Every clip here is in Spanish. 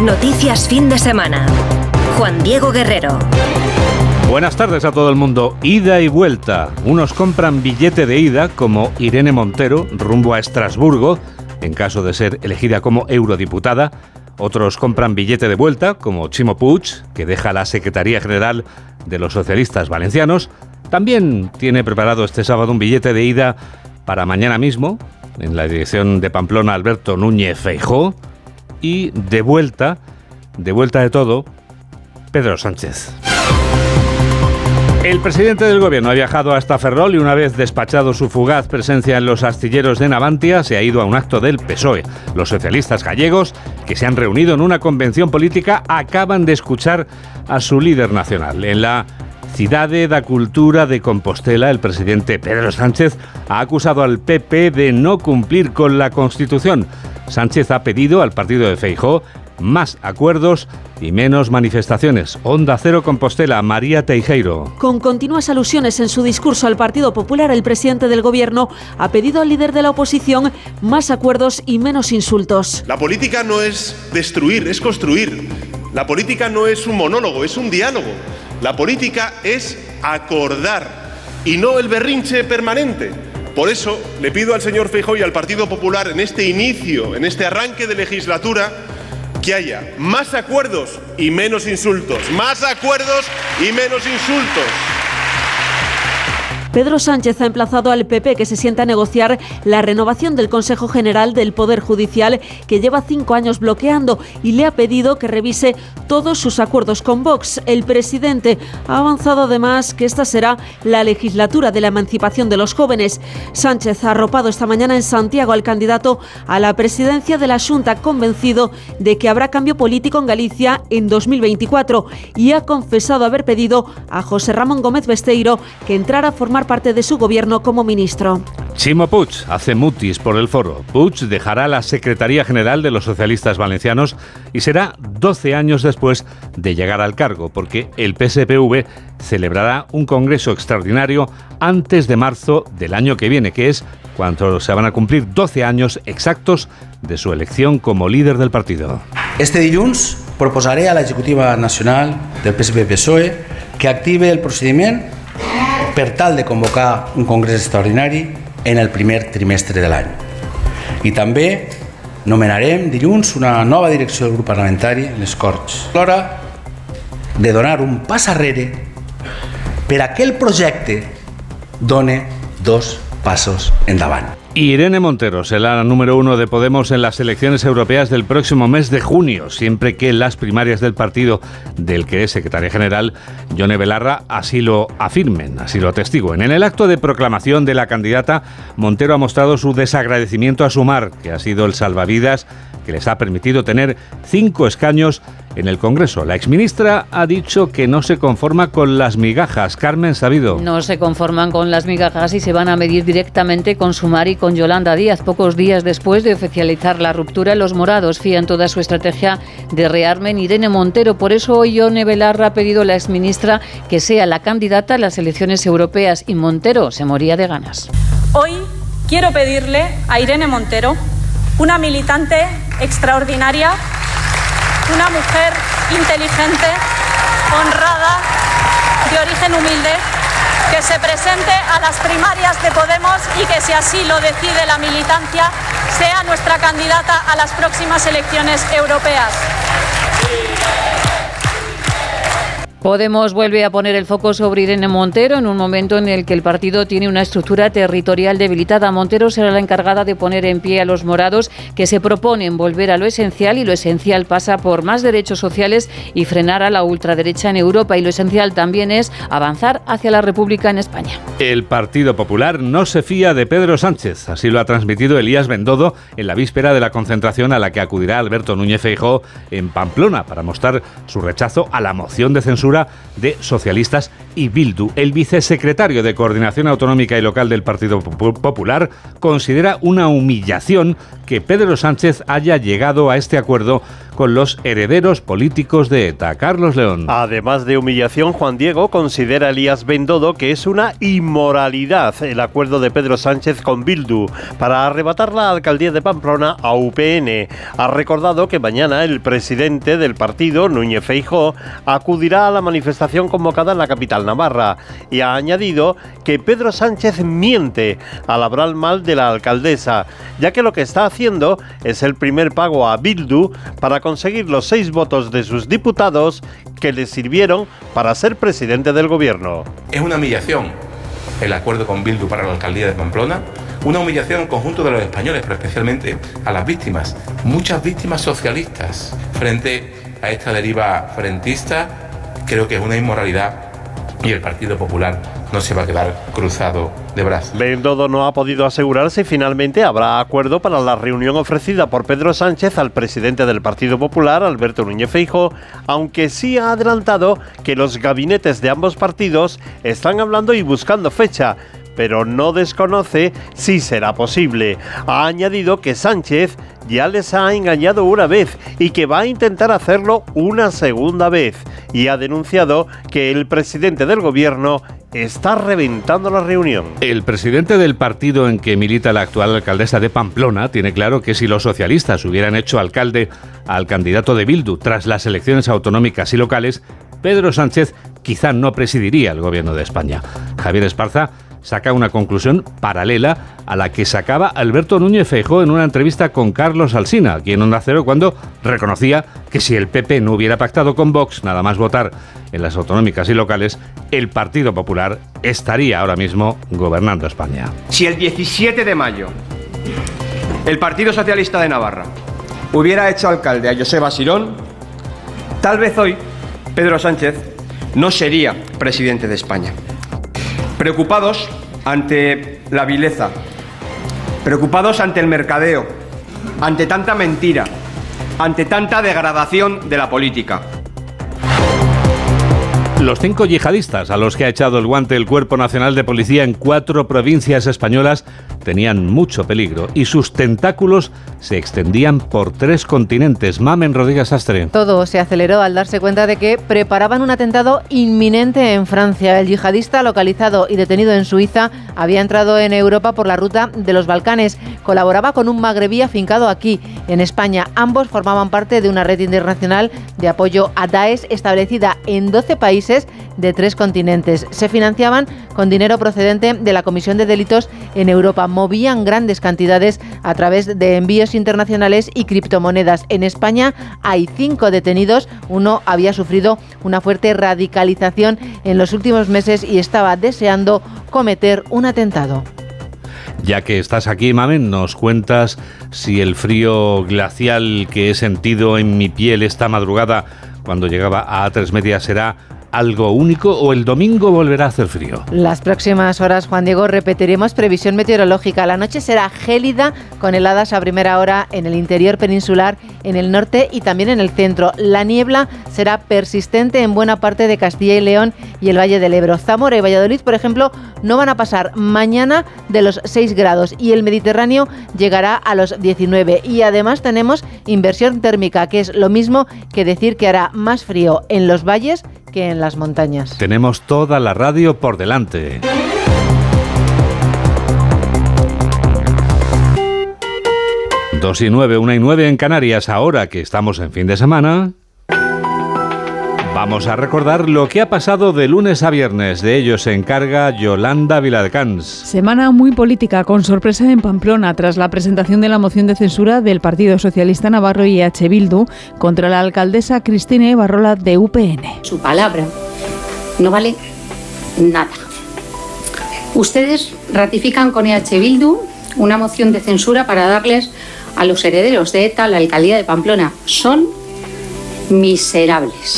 Noticias fin de semana. Juan Diego Guerrero. Buenas tardes a todo el mundo. Ida y vuelta. Unos compran billete de ida, como Irene Montero, rumbo a Estrasburgo, en caso de ser elegida como eurodiputada. Otros compran billete de vuelta, como Chimo Puig, que deja la Secretaría General de los Socialistas Valencianos. También tiene preparado este sábado un billete de ida para mañana mismo, en la dirección de Pamplona Alberto Núñez Feijó. Y de vuelta, de vuelta de todo, Pedro Sánchez. El presidente del gobierno ha viajado hasta Ferrol y una vez despachado su fugaz presencia en los astilleros de Navantia, se ha ido a un acto del PSOE. Los socialistas gallegos, que se han reunido en una convención política, acaban de escuchar a su líder nacional. En la Cidade da Cultura de Compostela, el presidente Pedro Sánchez ha acusado al PP de no cumplir con la Constitución. Sánchez ha pedido al partido de Feijó más acuerdos y menos manifestaciones. Onda Cero Compostela, María Teijeiro. Con continuas alusiones en su discurso al Partido Popular, el presidente del Gobierno ha pedido al líder de la oposición más acuerdos y menos insultos. La política no es destruir, es construir. La política no es un monólogo, es un diálogo. La política es acordar y no el berrinche permanente. Por eso le pido al señor Feijóo y al Partido Popular en este inicio, en este arranque de legislatura, que haya más acuerdos y menos insultos. Más acuerdos y menos insultos. Pedro Sánchez ha emplazado al PP que se sienta a negociar la renovación del Consejo General del Poder Judicial que lleva cinco años bloqueando y le ha pedido que revise todos sus acuerdos con Vox. El presidente ha avanzado además que esta será la legislatura de la emancipación de los jóvenes. Sánchez ha arropado esta mañana en Santiago al candidato a la presidencia de la Junta convencido de que habrá cambio político en Galicia en 2024 y ha confesado haber pedido a José Ramón Gómez Besteiro que entrara a formar parte de su gobierno como ministro. Chimo Puig hace mutis por el foro. Puig dejará la Secretaría General de los Socialistas Valencianos y será 12 años después de llegar al cargo, porque el PSPV celebrará un congreso extraordinario antes de marzo del año que viene, que es cuando se van a cumplir 12 años exactos de su elección como líder del partido. Este dilluns proposaré a la Ejecutiva Nacional del PSP-PSOE que active el procedimiento per tal de convocar un congrés extraordinari en el primer trimestre de l'any. I també nomenarem dilluns una nova direcció del grup parlamentari, les Corts. L'hora de donar un pas arrere per a que el projecte done dos passos endavant. Irene Montero será la número uno de Podemos en las elecciones europeas del próximo mes de junio, siempre que las primarias del partido del que es secretaria general, Yone Belarra, así lo afirmen, así lo atestiguen. En el acto de proclamación de la candidata, Montero ha mostrado su desagradecimiento a Sumar, que ha sido el salvavidas que les ha permitido tener cinco escaños en el Congreso. La exministra ha dicho que no se conforma con las migajas. Carmen Sabido. No se conforman con las migajas y se van a medir directamente con Sumar y con Yolanda Díaz. Pocos días después de oficializar la ruptura, los morados fían toda su estrategia de rearmen Irene Montero. Por eso hoy Yone Belarra ha pedido a la exministra que sea la candidata a las elecciones europeas y Montero se moría de ganas. Hoy quiero pedirle a Irene Montero, una militante extraordinaria, una mujer inteligente, honrada, de origen humilde, que se presente a las primarias de Podemos y que si así lo decide la militancia, sea nuestra candidata a las próximas elecciones europeas. Podemos vuelve a poner el foco sobre Irene Montero en un momento en el que el partido tiene una estructura territorial debilitada. Montero será la encargada de poner en pie a los morados que se proponen volver a lo esencial y lo esencial pasa por más derechos sociales y frenar a la ultraderecha en Europa y lo esencial también es avanzar hacia la República en España. El Partido Popular no se fía de Pedro Sánchez, así lo ha transmitido Elías Bendodo en la víspera de la concentración a la que acudirá Alberto Núñez Feijóo en Pamplona para mostrar su rechazo a la moción de censura de socialistas y Bildu. El vicesecretario de Coordinación Autonómica y Local del Partido Popular considera una humillación que Pedro Sánchez haya llegado a este acuerdo con los herederos políticos de ETA. Carlos León. Además de humillación, Juan Diego considera Elías Bendodo que es una inmoralidad el acuerdo de Pedro Sánchez con Bildu para arrebatar la alcaldía de Pamplona a UPN. Ha recordado que mañana el presidente del partido, Núñez Feijó, acudirá a la manifestación convocada en la capital navarra y ha añadido que Pedro Sánchez miente al hablar mal de la alcaldesa, ya que lo que está haciendo es el primer pago a Bildu para conseguir los seis votos de sus diputados que le sirvieron para ser presidente del gobierno. Es una humillación el acuerdo con Bildu para la alcaldía de Pamplona, una humillación al conjunto de los españoles, pero especialmente a las víctimas, muchas víctimas socialistas frente a esta deriva frentista, creo que es una inmoralidad y el Partido Popular no se va a quedar cruzado de brazos. Bendodo no ha podido asegurar si finalmente habrá acuerdo para la reunión ofrecida por Pedro Sánchez al presidente del Partido Popular, Alberto Núñez Feijo, aunque sí ha adelantado que los gabinetes de ambos partidos están hablando y buscando fecha, pero no desconoce si será posible. Ha añadido que Sánchez ya les ha engañado una vez y que va a intentar hacerlo una segunda vez. Y ha denunciado que el presidente del gobierno está reventando la reunión. El presidente del partido en que milita la actual alcaldesa de Pamplona tiene claro que si los socialistas hubieran hecho alcalde al candidato de Bildu tras las elecciones autonómicas y locales, Pedro Sánchez quizá no presidiría el gobierno de España. Javier Esparza saca una conclusión paralela a la que sacaba Alberto Núñez Feijóo en una entrevista con Carlos Alsina, aquí en Onda Cero, cuando reconocía que si el PP no hubiera pactado con Vox, nada más votar en las autonómicas y locales, el Partido Popular estaría ahora mismo gobernando España. Si el 17 de mayo el Partido Socialista de Navarra hubiera hecho alcalde a Joseba Sirón, tal vez hoy Pedro Sánchez no sería presidente de España. Preocupados ante la vileza, preocupados ante el mercadeo, ante tanta mentira, ante tanta degradación de la política. Los cinco yihadistas a los que ha echado el guante el Cuerpo Nacional de Policía en cuatro provincias españolas tenían mucho peligro y sus tentáculos se extendían por tres continentes. Mamen Rodríguez Astre. Todo se aceleró al darse cuenta de que preparaban un atentado inminente en Francia. El yihadista, localizado y detenido en Suiza, había entrado en Europa por la ruta de los Balcanes. Colaboraba con un magrebí afincado aquí, en España. Ambos formaban parte de una red internacional de apoyo a Daesh establecida en 12 países de tres continentes. Se financiaban con dinero procedente de la Comisión de Delitos en Europa movían grandes cantidades a través de envíos internacionales y criptomonedas. En España hay cinco detenidos. Uno había sufrido una fuerte radicalización en los últimos meses y estaba deseando cometer un atentado. Ya que estás aquí, Mamen, nos cuentas si el frío glacial que he sentido en mi piel esta madrugada cuando llegaba a A3 Media será algo único o el domingo volverá a hacer frío? Las próximas horas, Juan Diego, repetiremos previsión meteorológica. La noche será gélida con heladas a primera hora en el interior peninsular, en el norte y también en el centro. La niebla será persistente en buena parte de Castilla y León y el Valle del Ebro. Zamora y Valladolid, por ejemplo, no van a pasar mañana de los 6 grados y el Mediterráneo llegará a los 19. Y además tenemos inversión térmica, que es lo mismo que decir que hará más frío en los valles en las montañas. Tenemos toda la radio por delante. Dos y nueve, una y nueve en Canarias, ahora que estamos en fin de semana. Vamos a recordar lo que ha pasado de lunes a viernes. De ello se encarga Yolanda Viladecans. Semana muy política, con sorpresa en Pamplona, tras la presentación de la moción de censura del Partido Socialista Navarro y H. Bildu contra la alcaldesa Cristina Barrola de UPN. Su palabra no vale nada. Ustedes ratifican con EH Bildu una moción de censura para darles a los herederos de ETA la alcaldía de Pamplona. Son miserables.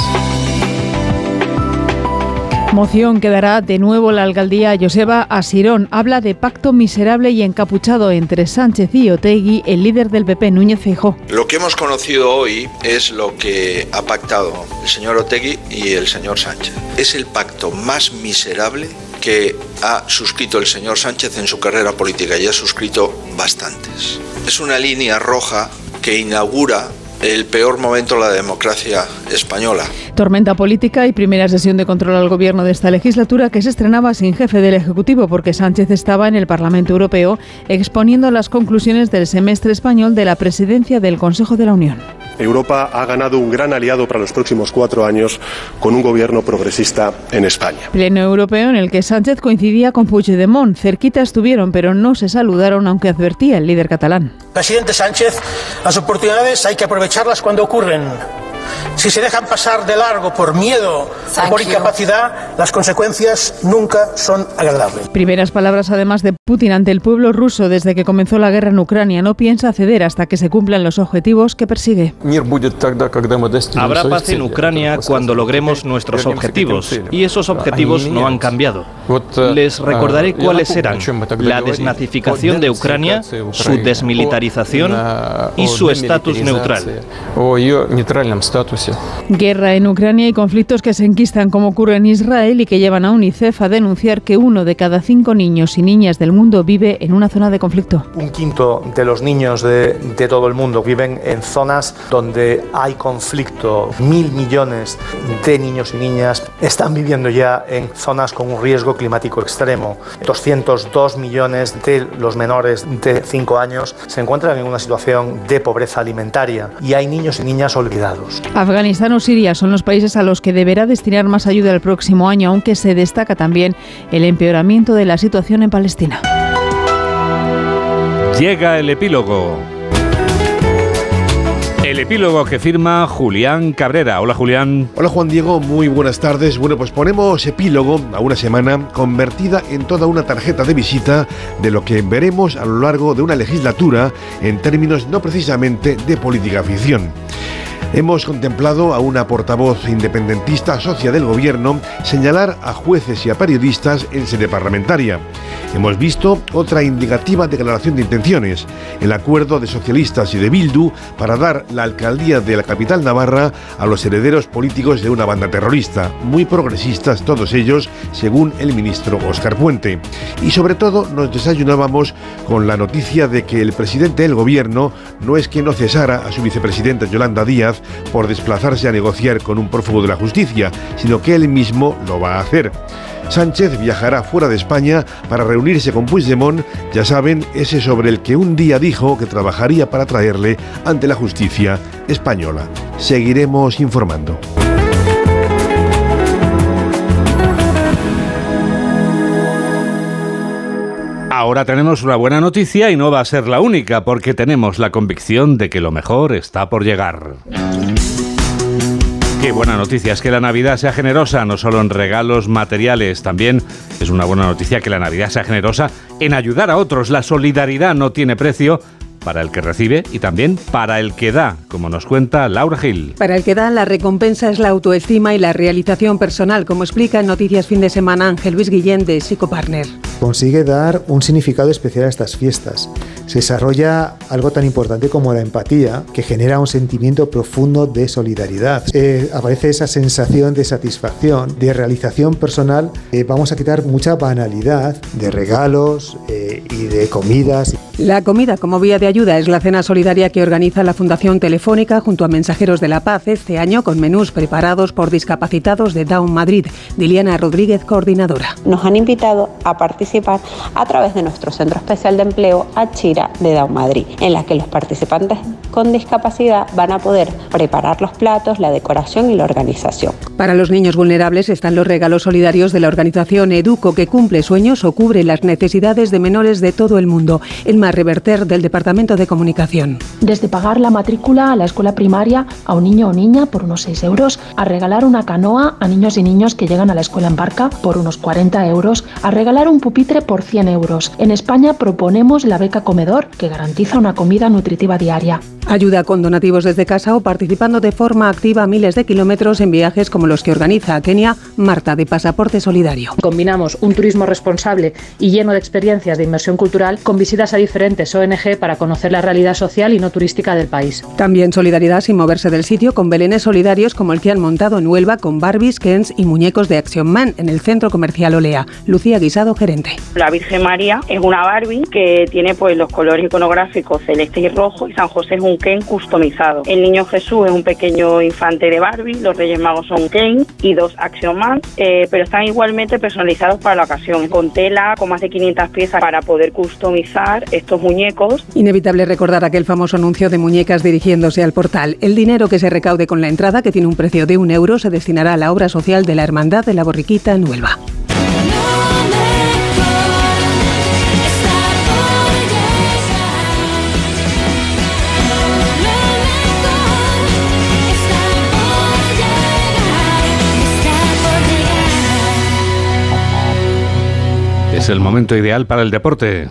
Moción que dará de nuevo la alcaldía Joseba Asirón habla de pacto miserable y encapuchado entre Sánchez y Otegui, el líder del PP, Núñez Feijó. Lo que hemos conocido hoy es lo que ha pactado el señor Otegui y el señor Sánchez. Es el pacto más miserable que ha suscrito el señor Sánchez en su carrera política y ha suscrito bastantes. Es una línea roja que inaugura el peor momento de la democracia española. Tormenta política y primera sesión de control al gobierno de esta legislatura que se estrenaba sin jefe del Ejecutivo porque Sánchez estaba en el Parlamento Europeo exponiendo las conclusiones del semestre español de la presidencia del Consejo de la Unión. Europa ha ganado un gran aliado para los próximos cuatro años con un gobierno progresista en España. Pleno europeo en el que Sánchez coincidía con Puigdemont. Cerquita estuvieron, pero no se saludaron, aunque advertía el líder catalán. Presidente Sánchez, las oportunidades hay que aprovecharlas cuando ocurren. Si se dejan pasar de largo por miedo o por incapacidad, las consecuencias nunca son agradables. Primeras palabras además de Putin ante el pueblo ruso desde que comenzó la guerra en Ucrania. No piensa ceder hasta que se cumplan los objetivos que persigue. Habrá paz en Ucrania cuando logremos nuestros objetivos y esos objetivos no han cambiado. Les recordaré cuáles eran la desnazificación de Ucrania, su desmilitarización y su estatus neutral. Guerra en Ucrania y conflictos que se enquistan como ocurre en Israel y que llevan a UNICEF a denunciar que uno de cada cinco niños y niñas del mundo vive en una zona de conflicto. Un quinto de los niños de, de todo el mundo viven en zonas donde hay conflicto. Mil millones de niños y niñas están viviendo ya en zonas con un riesgo climático extremo. 202 millones de los menores de 5 años se encuentran en una situación de pobreza alimentaria y hay niños y niñas olvidados. Afganistán o Siria son los países a los que deberá destinar más ayuda el próximo año, aunque se destaca también el empeoramiento de la situación en Palestina. Llega el epílogo. El epílogo que firma Julián Cabrera. Hola Julián. Hola Juan Diego, muy buenas tardes. Bueno, pues ponemos epílogo a una semana convertida en toda una tarjeta de visita de lo que veremos a lo largo de una legislatura en términos no precisamente de política ficción. Hemos contemplado a una portavoz independentista socia del gobierno señalar a jueces y a periodistas en sede parlamentaria. Hemos visto otra indicativa declaración de intenciones, el acuerdo de socialistas y de Bildu para dar la alcaldía de la capital navarra a los herederos políticos de una banda terrorista, muy progresistas todos ellos, según el ministro Óscar Puente. Y sobre todo nos desayunábamos con la noticia de que el presidente del gobierno no es que no cesara a su vicepresidenta Yolanda Díaz por desplazarse a negociar con un prófugo de la justicia, sino que él mismo lo va a hacer. Sánchez viajará fuera de España para reunirse con Puigdemont, ya saben, ese sobre el que un día dijo que trabajaría para traerle ante la justicia española. Seguiremos informando. Ahora tenemos una buena noticia y no va a ser la única porque tenemos la convicción de que lo mejor está por llegar. Qué buena noticia es que la Navidad sea generosa, no solo en regalos materiales, también es una buena noticia que la Navidad sea generosa en ayudar a otros. La solidaridad no tiene precio para el que recibe y también para el que da, como nos cuenta Laura Gil. Para el que da, la recompensa es la autoestima y la realización personal, como explica en Noticias Fin de Semana Ángel Luis Guillén de Psicopartner. Consigue dar un significado especial a estas fiestas. Se desarrolla algo tan importante como la empatía, que genera un sentimiento profundo de solidaridad. Eh, aparece esa sensación de satisfacción, de realización personal. Eh, vamos a quitar mucha banalidad de regalos eh, y de comidas. La comida como vía de ayuda es la cena solidaria que organiza la Fundación Telefónica junto a Mensajeros de la Paz este año con menús preparados por discapacitados de Down Madrid. Diliana Rodríguez, coordinadora. Nos han invitado a participar a través de nuestro Centro Especial de Empleo Achira de Down Madrid, en la que los participantes con discapacidad van a poder preparar los platos, la decoración y la organización. Para los niños vulnerables están los regalos solidarios de la organización Educo que cumple sueños o cubre las necesidades de menores de todo el mundo. El más reverter del Departamento de Comunicación. Desde pagar la matrícula a la escuela primaria a un niño o niña por unos 6 euros, a regalar una canoa a niños y niños que llegan a la escuela en barca por unos 40 euros, a regalar un pupitre por 100 euros. En España proponemos la beca comedor, que garantiza una comida nutritiva diaria. Ayuda con donativos desde casa o participando de forma activa miles de kilómetros en viajes como los que organiza a Kenia Marta de Pasaporte Solidario. Combinamos un turismo responsable y lleno de experiencias de inmersión cultural con visitas a diferentes ONG para conocer la realidad social y no turística del país. También solidaridad sin moverse del sitio con belenes solidarios como el que han montado en Huelva con Barbies, Kens y muñecos de Action Man en el centro comercial Olea. Lucía Guisado, gerente. La Virgen María es una Barbie que tiene pues los colores iconográficos celeste y rojo y San José es un Ken customizado. El niño Jesús es un pequeño infante de Barbie, los Reyes Magos son Ken y dos Action Man, eh, pero están igualmente personalizados para la ocasión, con tela, con más de 500 piezas para poder customizar estos muñecos. Inevitable recordar aquel famoso anuncio de muñecas dirigiéndose al portal. El dinero que se recaude con la entrada, que tiene un precio de un euro, se destinará a la obra social de la Hermandad de la Borriquita en Huelva. Es el momento ideal para el deporte.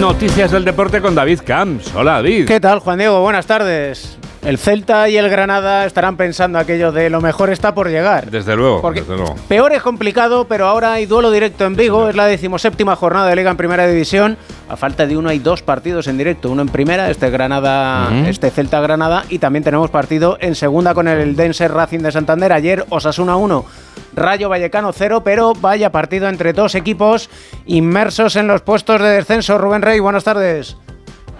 Noticias del deporte con David Camps. Hola David. ¿Qué tal Juan Diego? Buenas tardes. El Celta y el Granada estarán pensando aquello de lo mejor está por llegar. Desde luego, Porque desde luego. Peor es complicado, pero ahora hay duelo directo en Vigo. Es la decimoséptima jornada de Liga en Primera División. A falta de uno hay dos partidos en directo. Uno en Primera, este Granada, este Celta Granada. Y también tenemos partido en Segunda con el Dense Racing de Santander. Ayer Osasuna 1, Rayo Vallecano 0. Pero vaya partido entre dos equipos inmersos en los puestos de descenso. Rubén Rey, buenas tardes.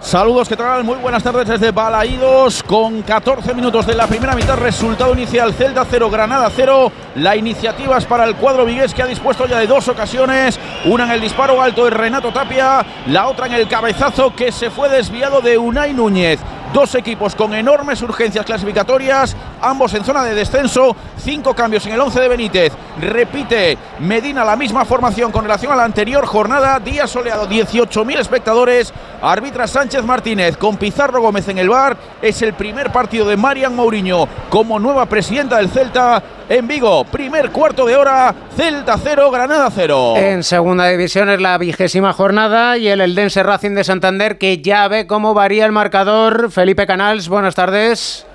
Saludos, ¿qué tal? Muy buenas tardes desde Balaídos. Con 14 minutos de la primera mitad, resultado inicial: Celta 0, Granada 0. La iniciativa es para el cuadro vigués que ha dispuesto ya de dos ocasiones: una en el disparo alto de Renato Tapia, la otra en el cabezazo que se fue desviado de Unai Núñez. Dos equipos con enormes urgencias clasificatorias, ambos en zona de descenso. Cinco cambios en el 11 de Benítez. Repite Medina la misma formación con relación a la anterior jornada. Día soleado, 18.000 espectadores. Arbitra Sánchez Martínez con Pizarro Gómez en el bar. Es el primer partido de Marian Mourinho como nueva presidenta del Celta en Vigo. Primer cuarto de hora, Celta 0, Granada 0. En segunda división es la vigésima jornada y el Eldense Racing de Santander que ya ve cómo varía el marcador. Felipe Canals, buenas tardes.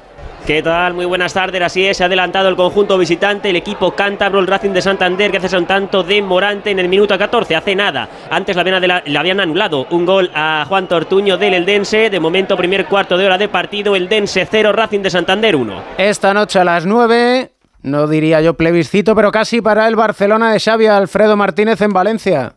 ¿Qué tal? Muy buenas tardes. Así es, se ha adelantado el conjunto visitante, el equipo cántabro, el Racing de Santander, que hace un tanto de Morante en el minuto 14. Hace nada. Antes le habían, habían anulado un gol a Juan Tortuño del Eldense. De momento, primer cuarto de hora de partido. Eldense 0, Racing de Santander 1. Esta noche a las 9, no diría yo plebiscito, pero casi para el Barcelona de Xavi Alfredo Martínez en Valencia.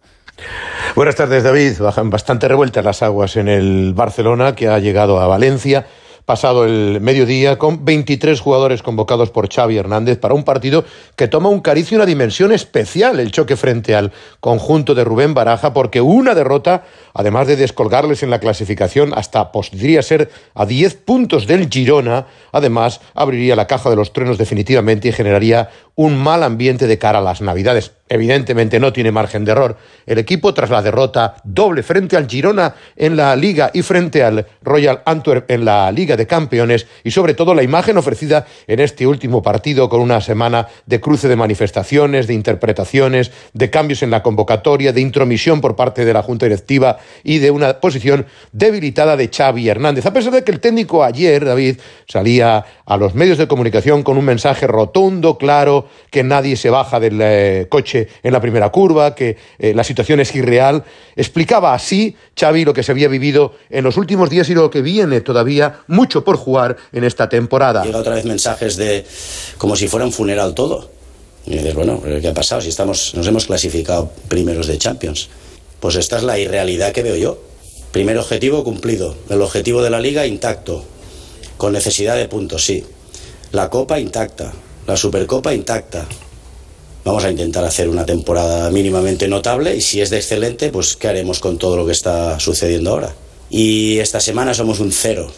Buenas tardes, David. Bajan bastante revueltas las aguas en el Barcelona, que ha llegado a Valencia pasado el mediodía con 23 jugadores convocados por Xavi Hernández para un partido que toma un cariz y una dimensión especial, el choque frente al conjunto de Rubén Baraja, porque una derrota, además de descolgarles en la clasificación hasta podría ser a 10 puntos del Girona, además abriría la caja de los truenos definitivamente y generaría un mal ambiente de cara a las Navidades. Evidentemente no tiene margen de error. El equipo tras la derrota doble frente al Girona en la Liga y frente al Royal Antwerp en la Liga de Campeones y sobre todo la imagen ofrecida en este último partido con una semana de cruce de manifestaciones, de interpretaciones, de cambios en la convocatoria, de intromisión por parte de la Junta Directiva y de una posición debilitada de Xavi Hernández. A pesar de que el técnico ayer, David, salía a los medios de comunicación con un mensaje rotundo, claro, que nadie se baja del eh, coche en la primera curva, que eh, la situación es irreal. Explicaba así Xavi lo que se había vivido en los últimos días y lo que viene todavía mucho por jugar en esta temporada. Llega otra vez mensajes de como si fuera un funeral todo. Y dices, bueno, ¿pero ¿qué ha pasado? Si estamos, nos hemos clasificado primeros de Champions. Pues esta es la irrealidad que veo yo. Primer objetivo cumplido. El objetivo de la liga intacto. Con necesidad de puntos, sí. La copa intacta. La supercopa intacta. Vamos a intentar hacer una temporada mínimamente notable y si es de excelente, pues ¿qué haremos con todo lo que está sucediendo ahora? Y esta semana somos un cero.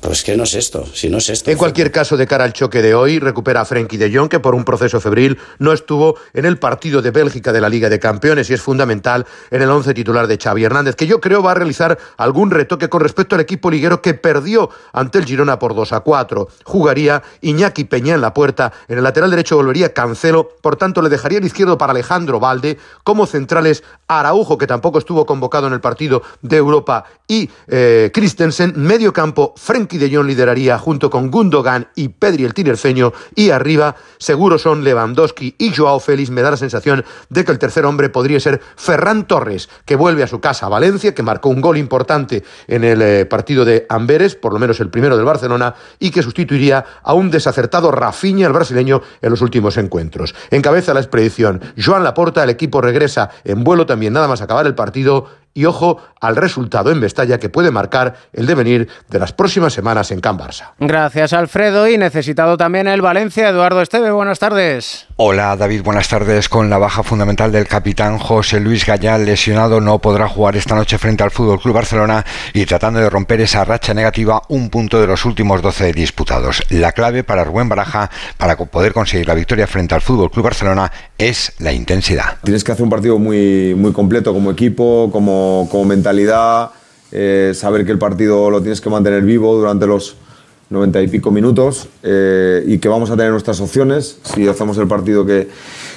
Pues que no es esto, si no es esto. En cualquier caso, de cara al choque de hoy, recupera a Frenkie de Jong, que por un proceso febril no estuvo en el partido de Bélgica de la Liga de Campeones y es fundamental en el once titular de Xavi Hernández, que yo creo va a realizar algún retoque con respecto al equipo liguero que perdió ante el Girona por 2 a 4. Jugaría Iñaki Peña en la puerta, en el lateral derecho volvería Cancelo, por tanto le dejaría el izquierdo para Alejandro Valde, como centrales Araujo, que tampoco estuvo convocado en el partido de Europa, y eh, Christensen, medio campo, Frenkie de lideraría junto con Gundogan y Pedri el tinerfeño y arriba seguro son Lewandowski y Joao Félix. Me da la sensación de que el tercer hombre podría ser Ferran Torres, que vuelve a su casa a Valencia, que marcó un gol importante en el eh, partido de Amberes, por lo menos el primero del Barcelona, y que sustituiría a un desacertado Rafinha, el brasileño, en los últimos encuentros. Encabeza la expedición Joan Laporta, el equipo regresa en vuelo también nada más acabar el partido y ojo al resultado en Vestalla que puede marcar el devenir de las próximas semanas en Can Barça. Gracias Alfredo y necesitado también el Valencia. Eduardo Esteve, buenas tardes. Hola David, buenas tardes. Con la baja fundamental del capitán José Luis Gallal lesionado no podrá jugar esta noche frente al Fútbol Club Barcelona y tratando de romper esa racha negativa un punto de los últimos 12 disputados. La clave para Rubén Baraja para poder conseguir la victoria frente al Fútbol Club Barcelona es la intensidad. Tienes que hacer un partido muy muy completo como equipo, como como, mentalidad, eh, saber que el partido lo tienes que mantener vivo durante los 90 y pico minutos eh, y que vamos a tener nuestras opciones si hacemos el partido que,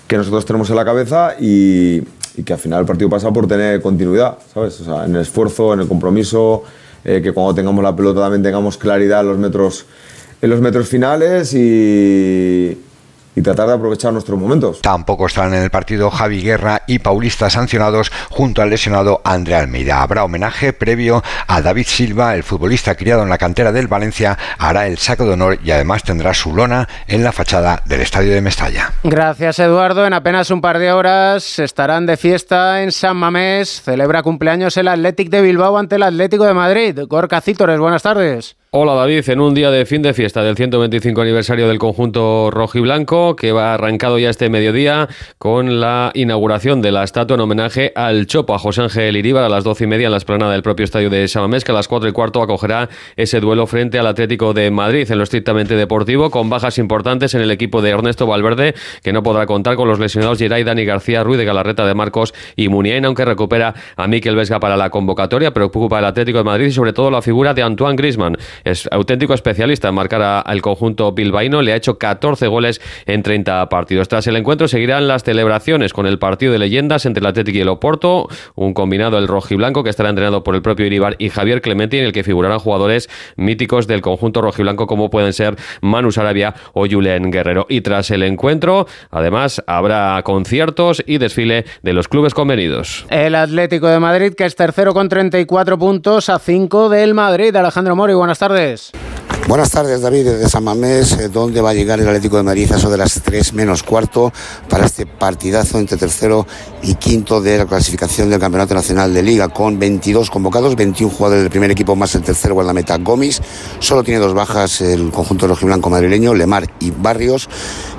que nosotros tenemos en la cabeza y, y, que al final el partido pasa por tener continuidad, ¿sabes? O sea, en el esfuerzo, en el compromiso, eh, que cuando tengamos la pelota también tengamos claridad en los metros, en los metros finales y y tratar de aprovechar nuestros momentos. Tampoco estarán en el partido Javi Guerra y Paulista sancionados junto al lesionado André Almeida. Habrá homenaje previo a David Silva, el futbolista criado en la cantera del Valencia, hará el saco de honor y además tendrá su lona en la fachada del estadio de Mestalla. Gracias Eduardo. En apenas un par de horas estarán de fiesta en San Mamés. Celebra cumpleaños el Athletic de Bilbao ante el Atlético de Madrid. Gorka Cítores, buenas tardes. Hola David, en un día de fin de fiesta del 125 aniversario del conjunto rojiblanco que va arrancado ya este mediodía con la inauguración de la estatua en homenaje al Chopo, a José Ángel Iríbar a las doce y media en la esplanada del propio estadio de Samamés, que a las cuatro y cuarto acogerá ese duelo frente al Atlético de Madrid en lo estrictamente deportivo, con bajas importantes en el equipo de Ernesto Valverde, que no podrá contar con los lesionados Geray, Dani García, Ruiz de Galarreta de Marcos y Muniain, aunque recupera a Miquel Vesga para la convocatoria, preocupa el Atlético de Madrid y sobre todo la figura de Antoine Grisman es auténtico especialista en marcar al conjunto bilbaíno, le ha hecho 14 goles en 30 partidos. Tras el encuentro seguirán las celebraciones con el partido de leyendas entre el Atlético y el Oporto, un combinado el rojiblanco que estará entrenado por el propio Iribar y Javier Clemente en el que figurarán jugadores míticos del conjunto rojiblanco como pueden ser Manu Sarabia o Julen Guerrero. Y tras el encuentro, además, habrá conciertos y desfile de los clubes convenidos. El Atlético de Madrid, que es tercero con 34 puntos a 5 del Madrid. Alejandro Mori, buenas tardes tardes. Buenas tardes, David, desde San Mamés, eh, donde va a llegar el Atlético de Madrid a eso de las 3 menos cuarto para este partidazo entre tercero y quinto de la clasificación del Campeonato Nacional de Liga, con 22 convocados, 21 jugadores del primer equipo más el tercero guardameta Gómez. Solo tiene dos bajas el conjunto rojiblanco madrileño, Lemar y Barrios,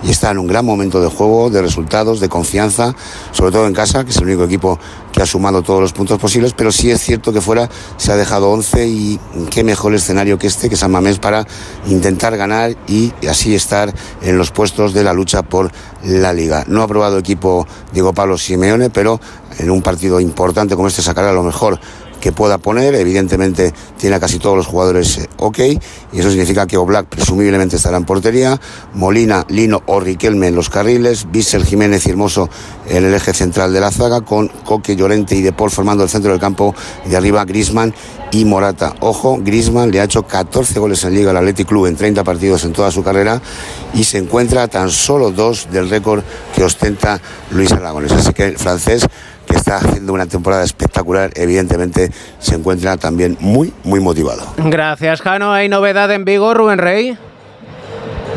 y está en un gran momento de juego, de resultados, de confianza, sobre todo en casa, que es el único equipo que ha sumado todos los puntos posibles, pero sí es cierto que fuera se ha dejado 11 y qué mejor escenario que este, que San Mamés, para intentar ganar y así estar en los puestos de la lucha por la liga. No ha probado equipo Diego Pablo Simeone, pero en un partido importante como este sacará lo mejor que pueda poner. Evidentemente tiene a casi todos los jugadores eh, ok y eso significa que Oblak presumiblemente estará en portería, Molina, Lino o Riquelme en los carriles, Bissell, Jiménez y Hermoso en el eje central de la zaga con Coque, Llorente y De formando el centro del campo de arriba Grisman y Morata. Ojo, Grisman le ha hecho 14 goles en Liga al Athletic Club en 30 partidos en toda su carrera y se encuentra a tan solo dos del récord que ostenta Luis Aragones. Así que el francés que está haciendo una temporada espectacular, evidentemente se encuentra también muy, muy motivado. Gracias, Jano. ¿Hay novedad en Vigo, Rubén Rey?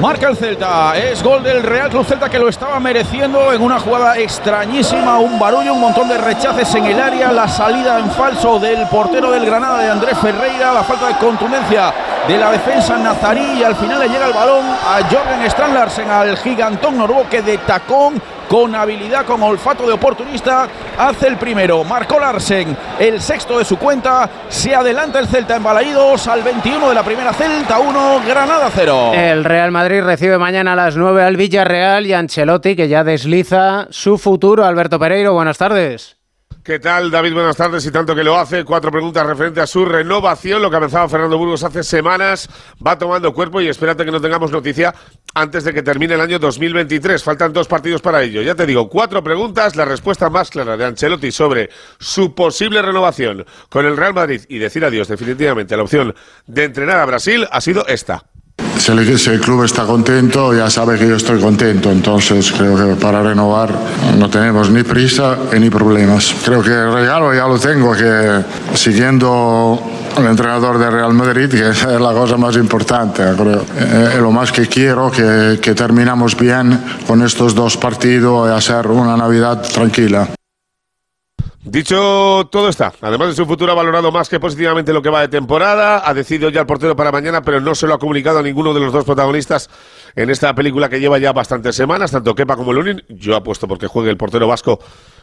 Marca el Celta, es gol del Real Club Celta que lo estaba mereciendo en una jugada extrañísima, un barullo, un montón de rechaces en el área, la salida en falso del portero del Granada de Andrés Ferreira, la falta de contundencia de la defensa nazarí y al final le llega el balón a Jorgen Strandlarsen, al gigantón noruego que de tacón con habilidad, con olfato de oportunista, hace el primero. Marcó Larsen, el sexto de su cuenta. Se adelanta el Celta en Balaídos al 21 de la primera Celta 1, Granada 0. El Real Madrid recibe mañana a las 9 al Villarreal y Ancelotti que ya desliza su futuro. Alberto Pereiro, buenas tardes. ¿Qué tal, David? Buenas tardes. Y tanto que lo hace, cuatro preguntas referente a su renovación. Lo que avanzaba Fernando Burgos hace semanas va tomando cuerpo y espérate que no tengamos noticia antes de que termine el año 2023. Faltan dos partidos para ello. Ya te digo, cuatro preguntas. La respuesta más clara de Ancelotti sobre su posible renovación con el Real Madrid y decir adiós definitivamente a la opción de entrenar a Brasil ha sido esta. Si el, club está contento, ya sabe que yo estoy contento. Entonces creo que para renovar no tenemos ni prisa ni problemas. Creo que el regalo ya lo tengo, que siguiendo el entrenador de Real Madrid, que es la cosa más importante. Creo. Eh, lo más que quiero que, que terminamos bien con estos dos partidos y hacer una Navidad tranquila. Dicho todo está, además de su futuro ha valorado más que positivamente lo que va de temporada, ha decidido ya el portero para mañana, pero no se lo ha comunicado a ninguno de los dos protagonistas en esta película que lleva ya bastantes semanas, tanto Kepa como Lunin. Yo apuesto porque juegue el portero vasco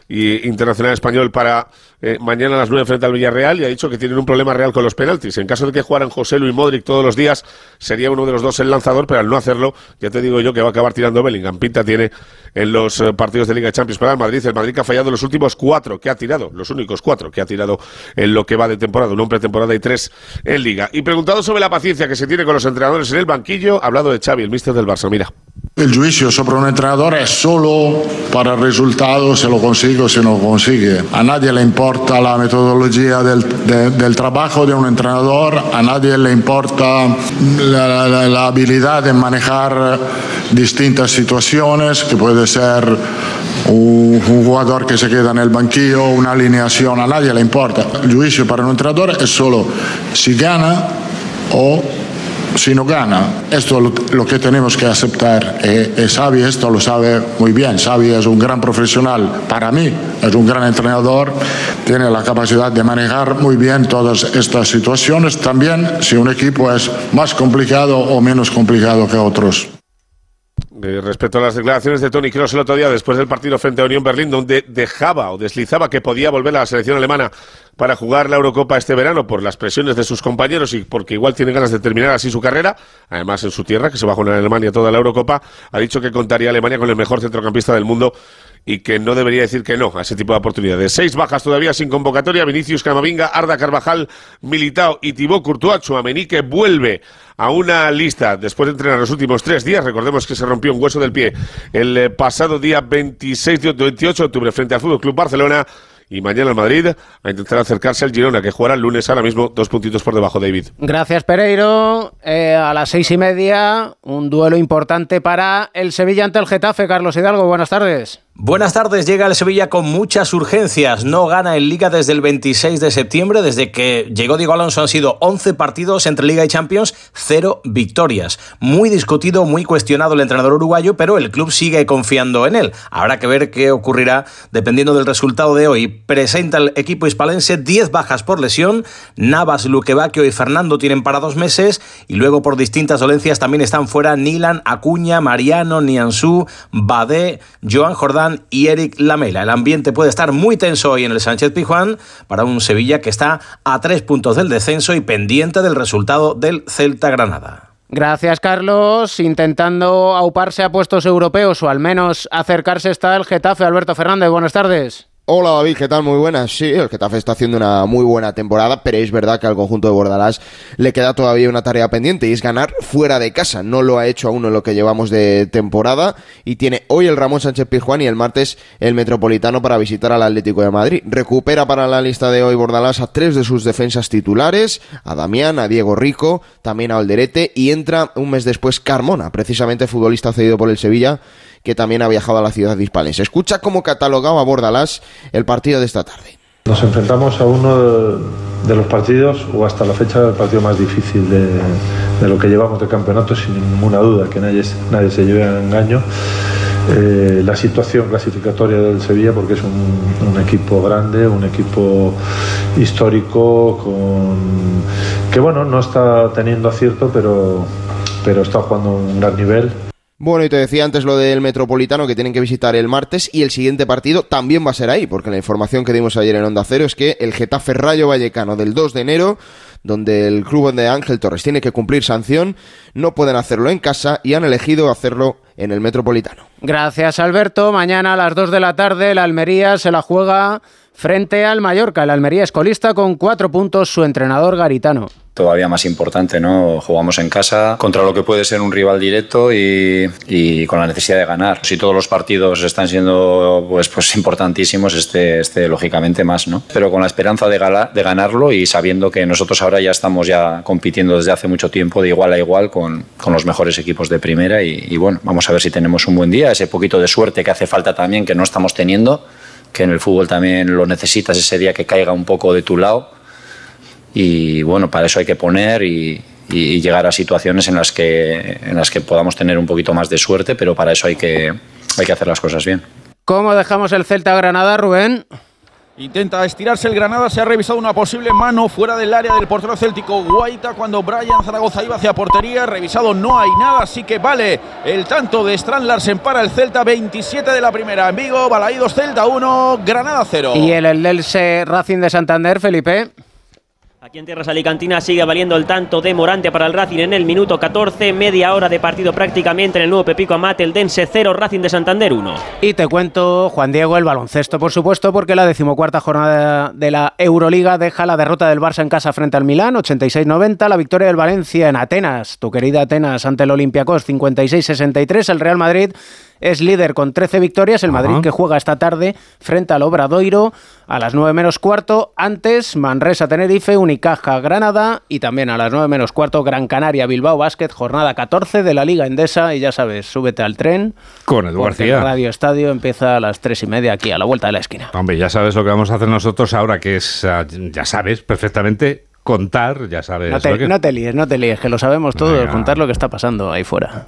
y internacional español para eh, mañana a las 9 frente al Villarreal y ha dicho que tienen un problema real con los penaltis. En caso de que jugaran José Luis Modric todos los días, sería uno de los dos el lanzador, pero al no hacerlo, ya te digo yo que va a acabar tirando Bellingham. Pinta tiene en los eh, partidos de Liga de Champions para el Madrid. El Madrid que ha fallado los últimos cuatro que ha tirado, los únicos cuatro que ha tirado en lo que va de temporada, un pretemporada y tres en Liga. Y preguntado sobre la paciencia que se tiene con los entrenadores en el banquillo, ha hablado de Xavi, el míster del Barça. Mira. El juicio sobre un entrenador es solo para el resultado, se lo consigue o se no consigue. A nadie le importa la metodología del, trabajo de un entrenador, a nadie le importa la, habilidad de manejar distintas situaciones, que puede ser un, un, jugador que se queda en el banquillo, una alineación, a nadie le importa. El juicio para un entrenador es solo si gana o si no gana. Esto es lo, que tenemos que aceptar. Eh, eh, esto lo sabe muy bien. Xavi es un gran profesional. Para mí es un gran entrenador. Tiene la capacidad de manejar muy bien todas estas situaciones. También si un equipo es más complicado o menos complicado que otros. Eh, respecto a las declaraciones de Tony Kroos el otro día después del partido frente a Unión Berlín, donde dejaba o deslizaba que podía volver a la selección alemana para jugar la Eurocopa este verano por las presiones de sus compañeros y porque igual tiene ganas de terminar así su carrera, además en su tierra, que se va a jugar en Alemania toda la Eurocopa, ha dicho que contaría Alemania con el mejor centrocampista del mundo y que no debería decir que no a ese tipo de oportunidades. Seis bajas todavía sin convocatoria. Vinicius Camavinga, Arda Carvajal, Militao y Thibaut Courtois. Chouameni que vuelve a una lista después de entrenar los últimos tres días. Recordemos que se rompió un hueso del pie el eh, pasado día 26 de 28 de octubre frente al Fútbol Club Barcelona. Y mañana el Madrid a intentar acercarse al Girona, que jugará el lunes ahora mismo dos puntitos por debajo, David. Gracias, Pereiro. Eh, a las seis y media, un duelo importante para el Sevilla ante el Getafe. Carlos Hidalgo, buenas tardes. Buenas tardes, llega el Sevilla con muchas urgencias. No gana en Liga desde el 26 de septiembre. Desde que llegó Diego Alonso han sido 11 partidos entre Liga y Champions, cero victorias. Muy discutido, muy cuestionado el entrenador uruguayo, pero el club sigue confiando en él. Habrá que ver qué ocurrirá dependiendo del resultado de hoy. Presenta el equipo hispalense 10 bajas por lesión. Navas, Luquevaquio y Fernando tienen para dos meses. Y luego por distintas dolencias también están fuera Nilan, Acuña, Mariano, Nianzú, Badé, Joan Jordán y Eric Lamela. El ambiente puede estar muy tenso hoy en el Sánchez Pijuán para un Sevilla que está a tres puntos del descenso y pendiente del resultado del Celta Granada. Gracias, Carlos. Intentando auparse a puestos europeos o al menos acercarse está el Getafe. Alberto Fernández, buenas tardes. Hola David, ¿qué tal? Muy buenas. Sí, el Getafe está haciendo una muy buena temporada, pero es verdad que al conjunto de Bordalás le queda todavía una tarea pendiente y es ganar fuera de casa. No lo ha hecho aún en lo que llevamos de temporada y tiene hoy el Ramón Sánchez Pizjuán y el martes el Metropolitano para visitar al Atlético de Madrid. Recupera para la lista de hoy Bordalás a tres de sus defensas titulares, a Damián, a Diego Rico, también a Alderete y entra un mes después Carmona, precisamente futbolista cedido por el Sevilla que también ha viajado a la ciudad Hispalense. Escucha cómo catalogaba Bordalás el partido de esta tarde. Nos enfrentamos a uno de los partidos, o hasta la fecha, el partido más difícil de, lo que llevamos de campeonato, sin ninguna duda, que nadie, nadie se lleve a engaño. Eh, la situación clasificatoria del Sevilla, porque es un, equipo grande, un equipo histórico, con, que bueno, no está teniendo acierto, pero, pero está jugando a un gran nivel. Bueno, y te decía antes lo del Metropolitano que tienen que visitar el martes y el siguiente partido también va a ser ahí, porque la información que dimos ayer en Onda Cero es que el Getafe Rayo Vallecano del 2 de enero, donde el club de Ángel Torres tiene que cumplir sanción, no pueden hacerlo en casa y han elegido hacerlo en el Metropolitano. Gracias, Alberto. Mañana a las 2 de la tarde la Almería se la juega frente al Mallorca. El Almería es colista con cuatro puntos su entrenador Garitano todavía más importante, ¿no? Jugamos en casa contra lo que puede ser un rival directo y, con la necesidad de ganar. Si todos los partidos están siendo pues, pues importantísimos, este, este lógicamente más, ¿no? Pero con la esperanza de, gala, de ganarlo y sabiendo que nosotros ahora ya estamos ya compitiendo desde hace mucho tiempo de igual a igual con, con los mejores equipos de primera y, y bueno, vamos a ver si tenemos un buen día, ese poquito de suerte que hace falta también, que no estamos teniendo, que en el fútbol también lo necesitas ese día que caiga un poco de tu lado y bueno, para eso hay que poner y, y, llegar a situaciones en las, que, en las que podamos tener un poquito más de suerte, pero para eso hay que, hay que hacer las cosas bien. ¿Cómo dejamos el Celta Granada, Rubén? Intenta estirarse el Granada, se ha revisado una posible mano fuera del área del portero céltico Guaita cuando Brian Zaragoza iba hacia portería, revisado no hay nada, así que vale el tanto de Strand Larsen para el Celta, 27 de la primera en Vigo, Balaídos Celta 1, Granada 0. Y el Elche Racing de Santander, Felipe. Aquí en Tierras Alicantinas sigue valiendo el tanto de Morante para el Racing en el minuto 14, media hora de partido prácticamente en el nuevo Pepico Amate, el Dense 0, Racing de Santander 1. Y te cuento, Juan Diego, el baloncesto, por supuesto, porque la decimocuarta jornada de la Euroliga deja la derrota del Barça en casa frente al Milán, 86-90, la victoria del Valencia en Atenas, tu querida Atenas ante el Olympiacos, 56-63, el Real Madrid es líder con 13 victorias. El Madrid que juega esta tarde frente al Obradoiro a las 9 menos cuarto. Antes, Manresa Tenerife, Unicaja Granada y también a las 9 menos cuarto, Gran Canaria Bilbao Basket, jornada 14 de la Liga Endesa. Y ya sabes, súbete al tren. Con Edu García. El Radio Estadio empieza a las 3 y media aquí a la vuelta de la esquina. Hombre, ya sabes lo que vamos a hacer nosotros ahora, que es, ah, ya sabes perfectamente contar, ya sabes. No te, que... no te líes, no te líes, que lo sabemos todo, Venga. contar lo que está pasando ahí fuera.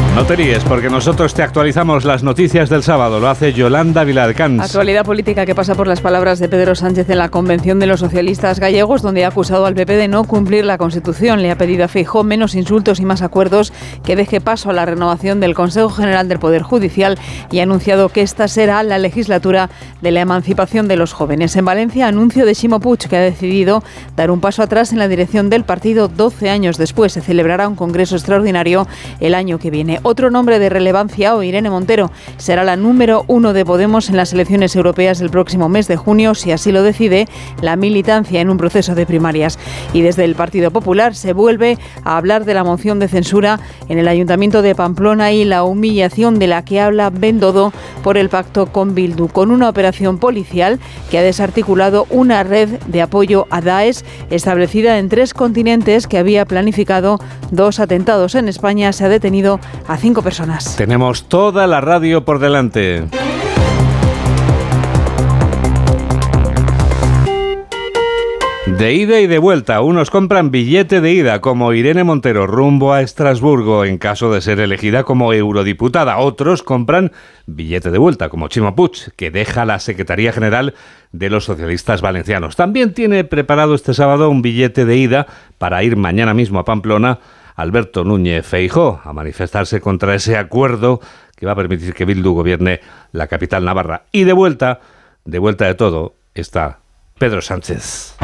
No te líes, porque nosotros te actualizamos las noticias del sábado. Lo hace Yolanda Viladcans. Actualidad política que pasa por las palabras de Pedro Sánchez en la Convención de los Socialistas Gallegos, donde ha acusado al PP de no cumplir la Constitución. Le ha pedido a Feijó menos insultos y más acuerdos, que deje paso a la renovación del Consejo General del Poder Judicial y ha anunciado que esta será la legislatura de la emancipación de los jóvenes. En Valencia, anuncio de Ximo Puig, que ha decidido dar un paso atrás en la dirección del partido 12 años después. Se celebrará un congreso extraordinario el año que viene. Otro nombre de relevancia hoy, Irene Montero, será la número uno de Podemos en las elecciones europeas del próximo mes de junio, si así lo decide la militancia en un proceso de primarias. Y desde el Partido Popular se vuelve a hablar de la moción de censura en el Ayuntamiento de Pamplona y la humillación de la que habla Bendodo por el pacto con Bildu, con una operación policial que ha desarticulado una red de apoyo a Daesh establecida en tres continentes que había planificado dos atentados en España. Se ha detenido a cinco personas. Tenemos toda la radio por delante. De ida y de vuelta, unos compran billete de ida como Irene Montero rumbo a Estrasburgo en caso de ser elegida como eurodiputada. Otros compran billete de vuelta como Chimo que deja la Secretaría General de los Socialistas Valencianos. También tiene preparado este sábado un billete de ida para ir mañana mismo a Pamplona Alberto Núñez Feijó a manifestarse contra ese acuerdo que va a permitir que Bildu gobierne la capital navarra. Y de vuelta, de vuelta de todo, está Pedro Sánchez.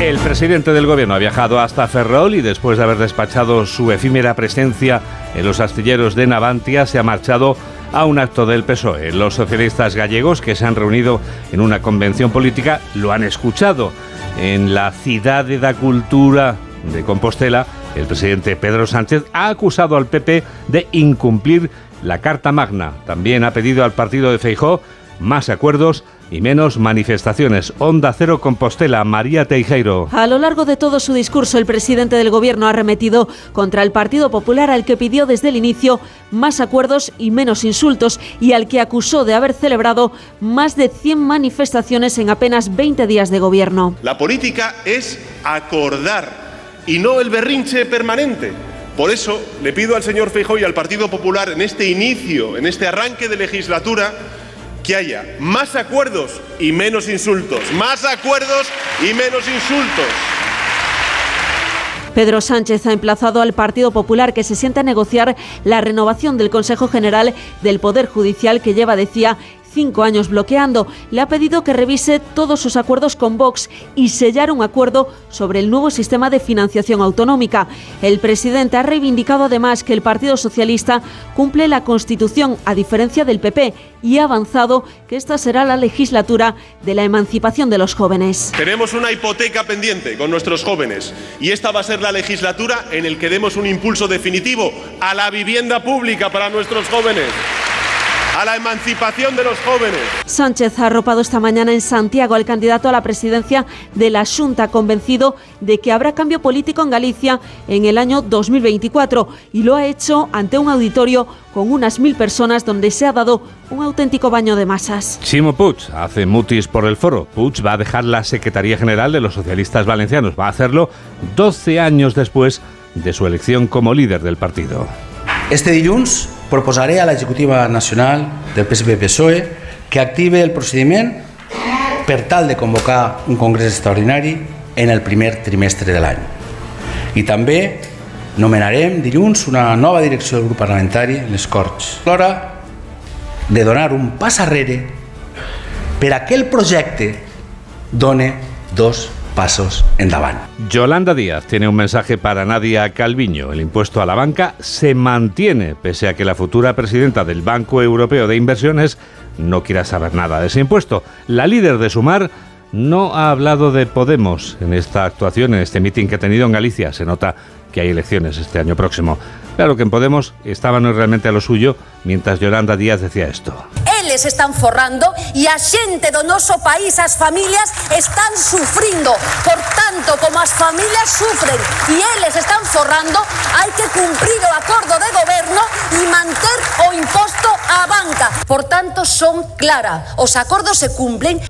El presidente del gobierno ha viajado hasta Ferrol y después de haber despachado su efímera presencia en los astilleros de Navantia se ha marchado a un acto del PSOE. Los socialistas gallegos que se han reunido en una convención política lo han escuchado. En la ciudad de la cultura de Compostela, el presidente Pedro Sánchez ha acusado al PP de incumplir la Carta Magna. También ha pedido al partido de Feijó más acuerdos y menos manifestaciones. Onda Cero Compostela, María Teijeiro. A lo largo de todo su discurso, el presidente del Gobierno ha remetido contra el Partido Popular, al que pidió desde el inicio más acuerdos y menos insultos, y al que acusó de haber celebrado más de 100 manifestaciones en apenas 20 días de gobierno. La política es acordar y no el berrinche permanente. Por eso le pido al señor Feijóo y al Partido Popular en este inicio, en este arranque de legislatura, que haya más acuerdos y menos insultos, más acuerdos y menos insultos. Pedro Sánchez ha emplazado al Partido Popular que se sienta a negociar la renovación del Consejo General del Poder Judicial que lleva, decía, cinco años bloqueando. Le ha pedido que revise todos sus acuerdos con Vox y sellar un acuerdo sobre el nuevo sistema de financiación autonómica. El presidente ha reivindicado además que el Partido Socialista cumple la Constitución, a diferencia del PP, y ha avanzado que esta será la legislatura de la emancipación de los jóvenes. Tenemos una hipoteca pendiente con nuestros jóvenes y esta va a ser la legislatura en el que demos un impulso definitivo a la vivienda pública para nuestros jóvenes a la emancipación de los jóvenes. Sánchez ha arropado esta mañana en Santiago al candidato a la presidencia de la Junta, convencido de que habrá cambio político en Galicia en el año 2024 y lo ha hecho ante un auditorio con unas mil personas donde se ha dado un auténtico baño de masas. Chimo Puig hace mutis por el foro. Puig va a dejar la Secretaría General de los Socialistas Valencianos. Va a hacerlo 12 años después de su elección como líder del partido. Este dilluns proposaré a l'executiva nacional del PSP-PSOE que active el procediment per tal de convocar un congrés extraordinari en el primer trimestre de l'any. I també nomenarem dilluns una nova direcció del grup parlamentari, les Corts. L'hora de donar un pas arrere per a que el projecte done dos pasos en davant. Yolanda Díaz tiene un mensaje para Nadia Calviño. El impuesto a la banca se mantiene, pese a que la futura presidenta del Banco Europeo de Inversiones no quiera saber nada de ese impuesto. La líder de Sumar no ha hablado de Podemos en esta actuación, en este mitin que ha tenido en Galicia. Se nota que hay elecciones este año próximo. Claro que en Podemos estaban realmente a lo suyo, mientras Yolanda Díaz decía esto. profesionales están forrando e a xente do noso país, as familias, están sufrindo. Por tanto, como as familias sufren e eles están forrando, hai que cumprir o acordo de goberno e manter o imposto á banca. Por tanto, son clara. Os acordos se cumplen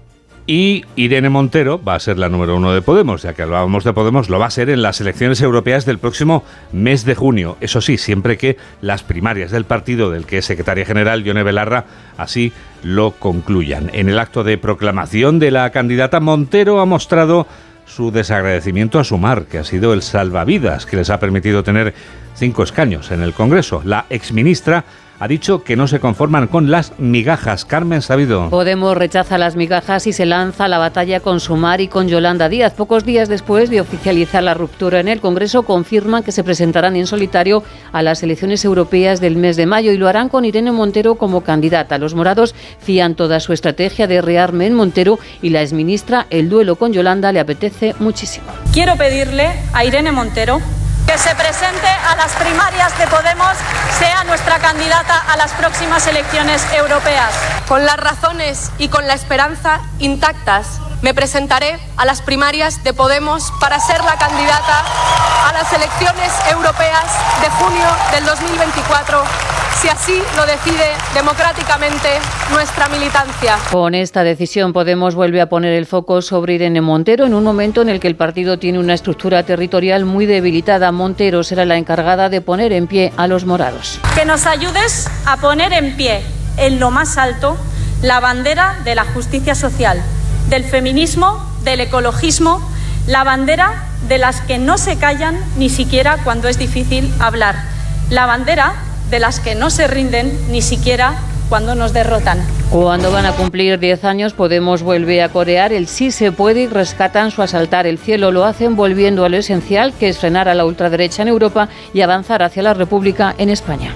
Y Irene Montero va a ser la número uno de Podemos, ya que hablábamos de Podemos, lo va a ser en las elecciones europeas del próximo mes de junio. Eso sí, siempre que las primarias del partido del que es secretaria general, Yone Belarra, así lo concluyan. En el acto de proclamación de la candidata, Montero ha mostrado su desagradecimiento a Sumar, que ha sido el salvavidas que les ha permitido tener cinco escaños en el Congreso. La exministra ha dicho que no se conforman con las migajas. Carmen Sabido. Podemos rechaza las migajas y se lanza a la batalla con Sumar y con Yolanda Díaz. Pocos días después de oficializar la ruptura en el Congreso, confirman que se presentarán en solitario a las elecciones europeas del mes de mayo y lo harán con Irene Montero como candidata. Los morados fían toda su estrategia de rearme en Montero y la exministra el duelo con Yolanda le apetece muchísimo. Quiero pedirle a Irene Montero que se presente a las primarias de Podemos sea nuestra candidata a las próximas elecciones europeas. Con las razones y con la esperanza intactas, me presentaré a las primarias de Podemos para ser la candidata a las elecciones europeas de junio del 2024 si así lo decide democráticamente nuestra militancia. Con esta decisión Podemos vuelve a poner el foco sobre Irene Montero en un momento en el que el partido tiene una estructura territorial muy debilitada. Montero será la encargada de poner en pie a los morados. Que nos ayudes a poner en pie en lo más alto la bandera de la justicia social, del feminismo, del ecologismo, la bandera de las que no se callan ni siquiera cuando es difícil hablar, la bandera de las que no se rinden ni siquiera cuando nos derrotan. Cuando van a cumplir 10 años, Podemos vuelve a corear el sí se puede y rescatan su asaltar el cielo. Lo hacen volviendo a lo esencial, que es frenar a la ultraderecha en Europa y avanzar hacia la República en España.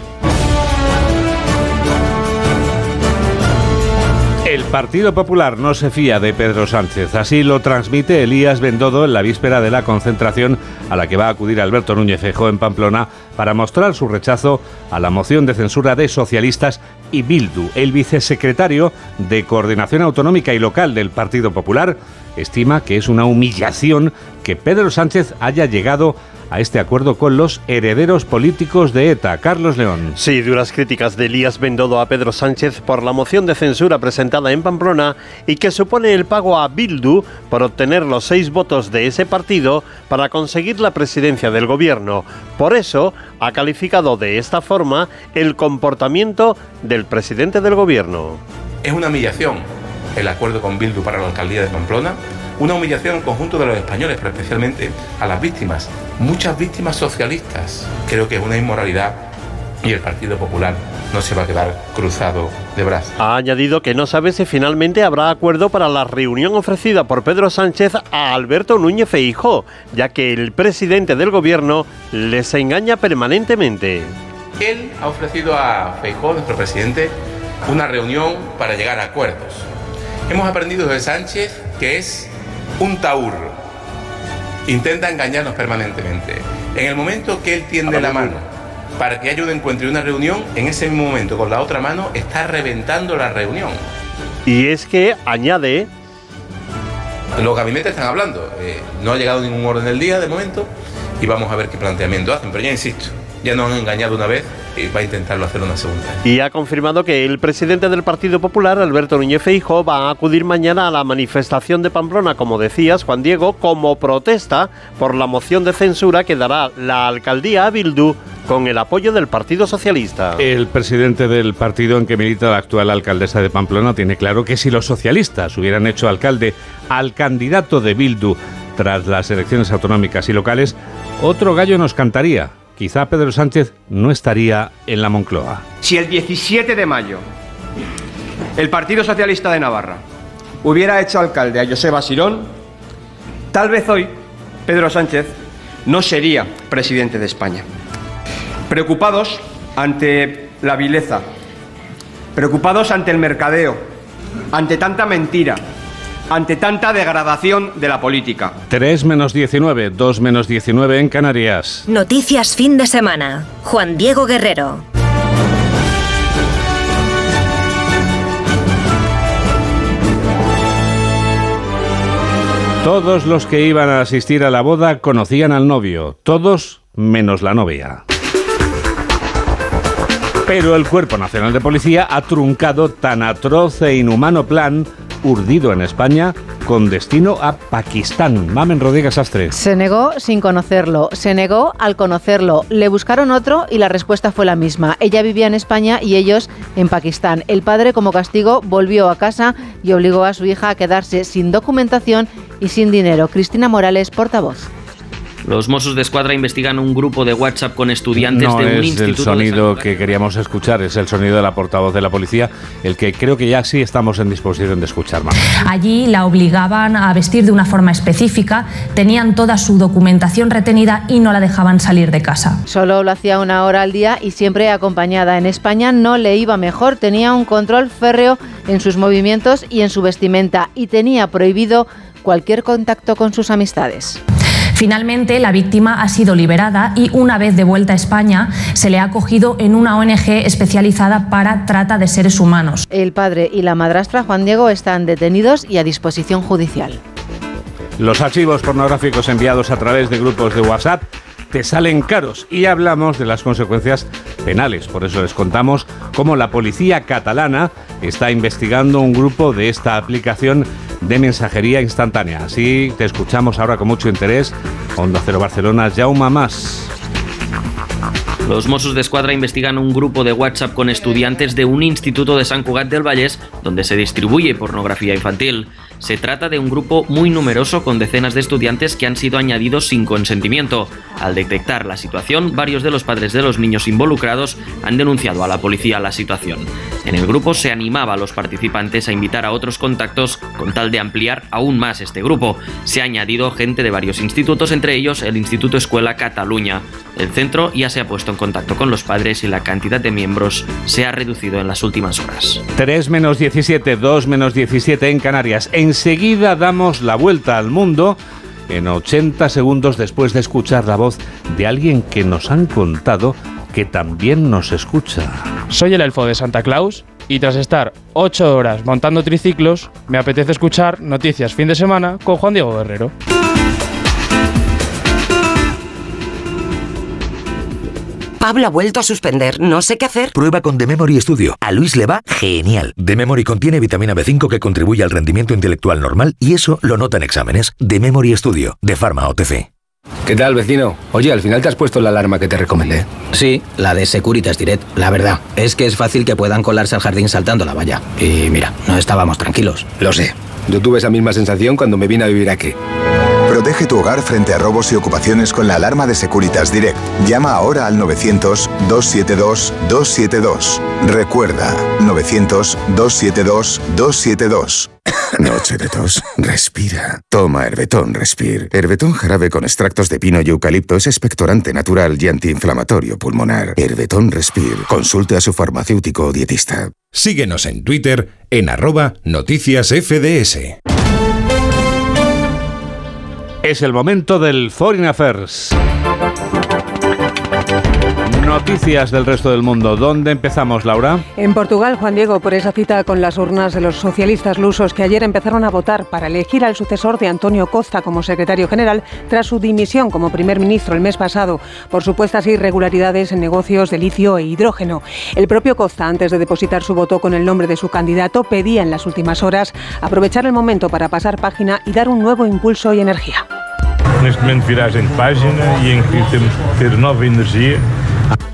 Partido Popular no se fía de Pedro Sánchez. Así lo transmite Elías Bendodo en la víspera de la concentración a la que va a acudir Alberto Núñez Feijóo en Pamplona para mostrar su rechazo a la moción de censura de socialistas y Bildu. El vicesecretario de Coordinación Autonómica y Local del Partido Popular estima que es una humillación que Pedro Sánchez haya llegado este acuerdo con los herederos políticos de ETA. Carlos León. Sí, duras críticas de Elías Bendodo a Pedro Sánchez por la moción de censura presentada en Pamplona y que supone el pago a Bildu por obtener los seis votos de ese partido para conseguir la presidencia del gobierno. Por eso ha calificado de esta forma el comportamiento del presidente del gobierno. Es una humillación el acuerdo con Bildu para la alcaldía de Pamplona una humillación al conjunto de los españoles, pero especialmente a las víctimas. Muchas víctimas socialistas. Creo que es una inmoralidad y el Partido Popular no se va a quedar cruzado de brazos. Ha añadido que no sabe si finalmente habrá acuerdo para la reunión ofrecida por Pedro Sánchez a Alberto Núñez Feijó, ya que el presidente del gobierno les engaña permanentemente. Él ha ofrecido a Feijó, nuestro presidente, una reunión para llegar a acuerdos. Hemos aprendido de Sánchez que es un taur. Intenta engañarnos permanentemente. En el momento que él tiende la mano para que haya un encuentro y una reunión, en ese mismo momento con la otra mano está reventando la reunión. Y es que añade... Los gabinetes están hablando. Eh, no ha llegado ningún orden del día de momento y vamos a ver qué planteamiento hacen. Pero ya insisto, ya nos han engañado una vez y va a intentarlo hacer una segunda. Y ha confirmado que el presidente del Partido Popular, Alberto Núñez Feijóo, va a acudir mañana a la manifestación de Pamplona, como decías, Juan Diego, como protesta por la moción de censura que dará la alcaldía a Bildu con el apoyo del Partido Socialista. El presidente del partido en que milita la actual alcaldesa de Pamplona tiene claro que si los socialistas hubieran hecho alcalde al candidato de Bildu tras las elecciones autonómicas y locales, otro gallo nos cantaría quizá Pedro Sánchez no estaría en la Moncloa. Si el 17 de mayo el Partido Socialista de Navarra hubiera hecho alcalde a Joseba Sirón, tal vez hoy Pedro Sánchez no sería presidente de España. Preocupados ante la vileza, preocupados ante el mercadeo, ante tanta mentira, ante tanta degradación de la política. 3 menos 19, 2 menos 19 en Canarias. Noticias fin de semana. Juan Diego Guerrero. Todos los que iban a asistir a la boda conocían al novio, todos menos la novia. Pero el Cuerpo Nacional de Policía ha truncado tan atroz e inhumano plan urdido en España con destino a Pakistán. Mamen Rodríguez Astre. Se negó sin conocerlo, se negó al conocerlo. Le buscaron otro y la respuesta fue la misma. Ella vivía en España y ellos en Pakistán. El padre, como castigo, volvió a casa y obligó a su hija a quedarse sin documentación y sin dinero. Cristina Morales, portavoz. Los Mossos de Escuadra investigan un grupo de WhatsApp con estudiantes no de un es instituto. el sonido que queríamos escuchar, es el sonido de la portavoz de la policía, el que creo que ya sí estamos en disposición de escuchar más. Allí la obligaban a vestir de una forma específica, tenían toda su documentación retenida y no la dejaban salir de casa. Solo lo hacía una hora al día y siempre acompañada. En España no le iba mejor, tenía un control férreo en sus movimientos y en su vestimenta y tenía prohibido cualquier contacto con sus amistades. Finalmente, la víctima ha sido liberada y una vez de vuelta a España se le ha acogido en una ONG especializada para trata de seres humanos. El padre y la madrastra Juan Diego están detenidos y a disposición judicial. Los archivos pornográficos enviados a través de grupos de WhatsApp te salen caros y hablamos de las consecuencias penales. Por eso les contamos cómo la policía catalana está investigando un grupo de esta aplicación de mensajería instantánea. Así te escuchamos ahora con mucho interés. Onda Cero Barcelona, Jauma Más. Los Mossos de Escuadra investigan un grupo de WhatsApp con estudiantes de un instituto de San Cugat del Vallès donde se distribuye pornografía infantil. Se trata de un grupo muy numeroso con decenas de estudiantes que han sido añadidos sin consentimiento. Al detectar la situación, varios de los padres de los niños involucrados han denunciado a la policía la situación. En el grupo se animaba a los participantes a invitar a otros contactos con tal de ampliar aún más este grupo. Se ha añadido gente de varios institutos, entre ellos el Instituto Escuela Cataluña. El centro ya se ha puesto en contacto con los padres y la cantidad de miembros se ha reducido en las últimas horas. 3 menos 17, 2 menos 17 en Canarias. Enseguida damos la vuelta al mundo en 80 segundos después de escuchar la voz de alguien que nos han contado que también nos escucha. Soy el elfo de Santa Claus y tras estar 8 horas montando triciclos, me apetece escuchar noticias fin de semana con Juan Diego Guerrero. Pablo ha vuelto a suspender. No sé qué hacer. Prueba con The Memory Studio. A Luis le va genial. The Memory contiene vitamina B5 que contribuye al rendimiento intelectual normal y eso lo nota en exámenes. The Memory Studio, de Pharma OTC. ¿Qué tal, vecino? Oye, al final te has puesto la alarma que te recomendé. Sí, la de Securitas Direct. La verdad, es que es fácil que puedan colarse al jardín saltando la valla. Y mira, no estábamos tranquilos. Lo sé. Yo tuve esa misma sensación cuando me vine a vivir aquí. Protege tu hogar frente a robos y ocupaciones con la alarma de Securitas Direct. Llama ahora al 900-272-272. Recuerda, 900-272-272. Noche de tos. Respira. Toma Herbetón Respir. Herbetón jarabe con extractos de pino y eucalipto es expectorante natural y antiinflamatorio pulmonar. Herbetón Respir. Consulte a su farmacéutico o dietista. Síguenos en Twitter en arroba noticias FDS. Es el momento del Foreign Affairs. Noticias del resto del mundo. ¿Dónde empezamos, Laura? En Portugal, Juan Diego, por esa cita con las urnas de los socialistas lusos que ayer empezaron a votar para elegir al sucesor de Antonio Costa como secretario general tras su dimisión como primer ministro el mes pasado por supuestas irregularidades en negocios de litio e hidrógeno. El propio Costa, antes de depositar su voto con el nombre de su candidato, pedía en las últimas horas aprovechar el momento para pasar página y dar un nuevo impulso y energía. Neste momento viragem de página e em que temos que ter nova energia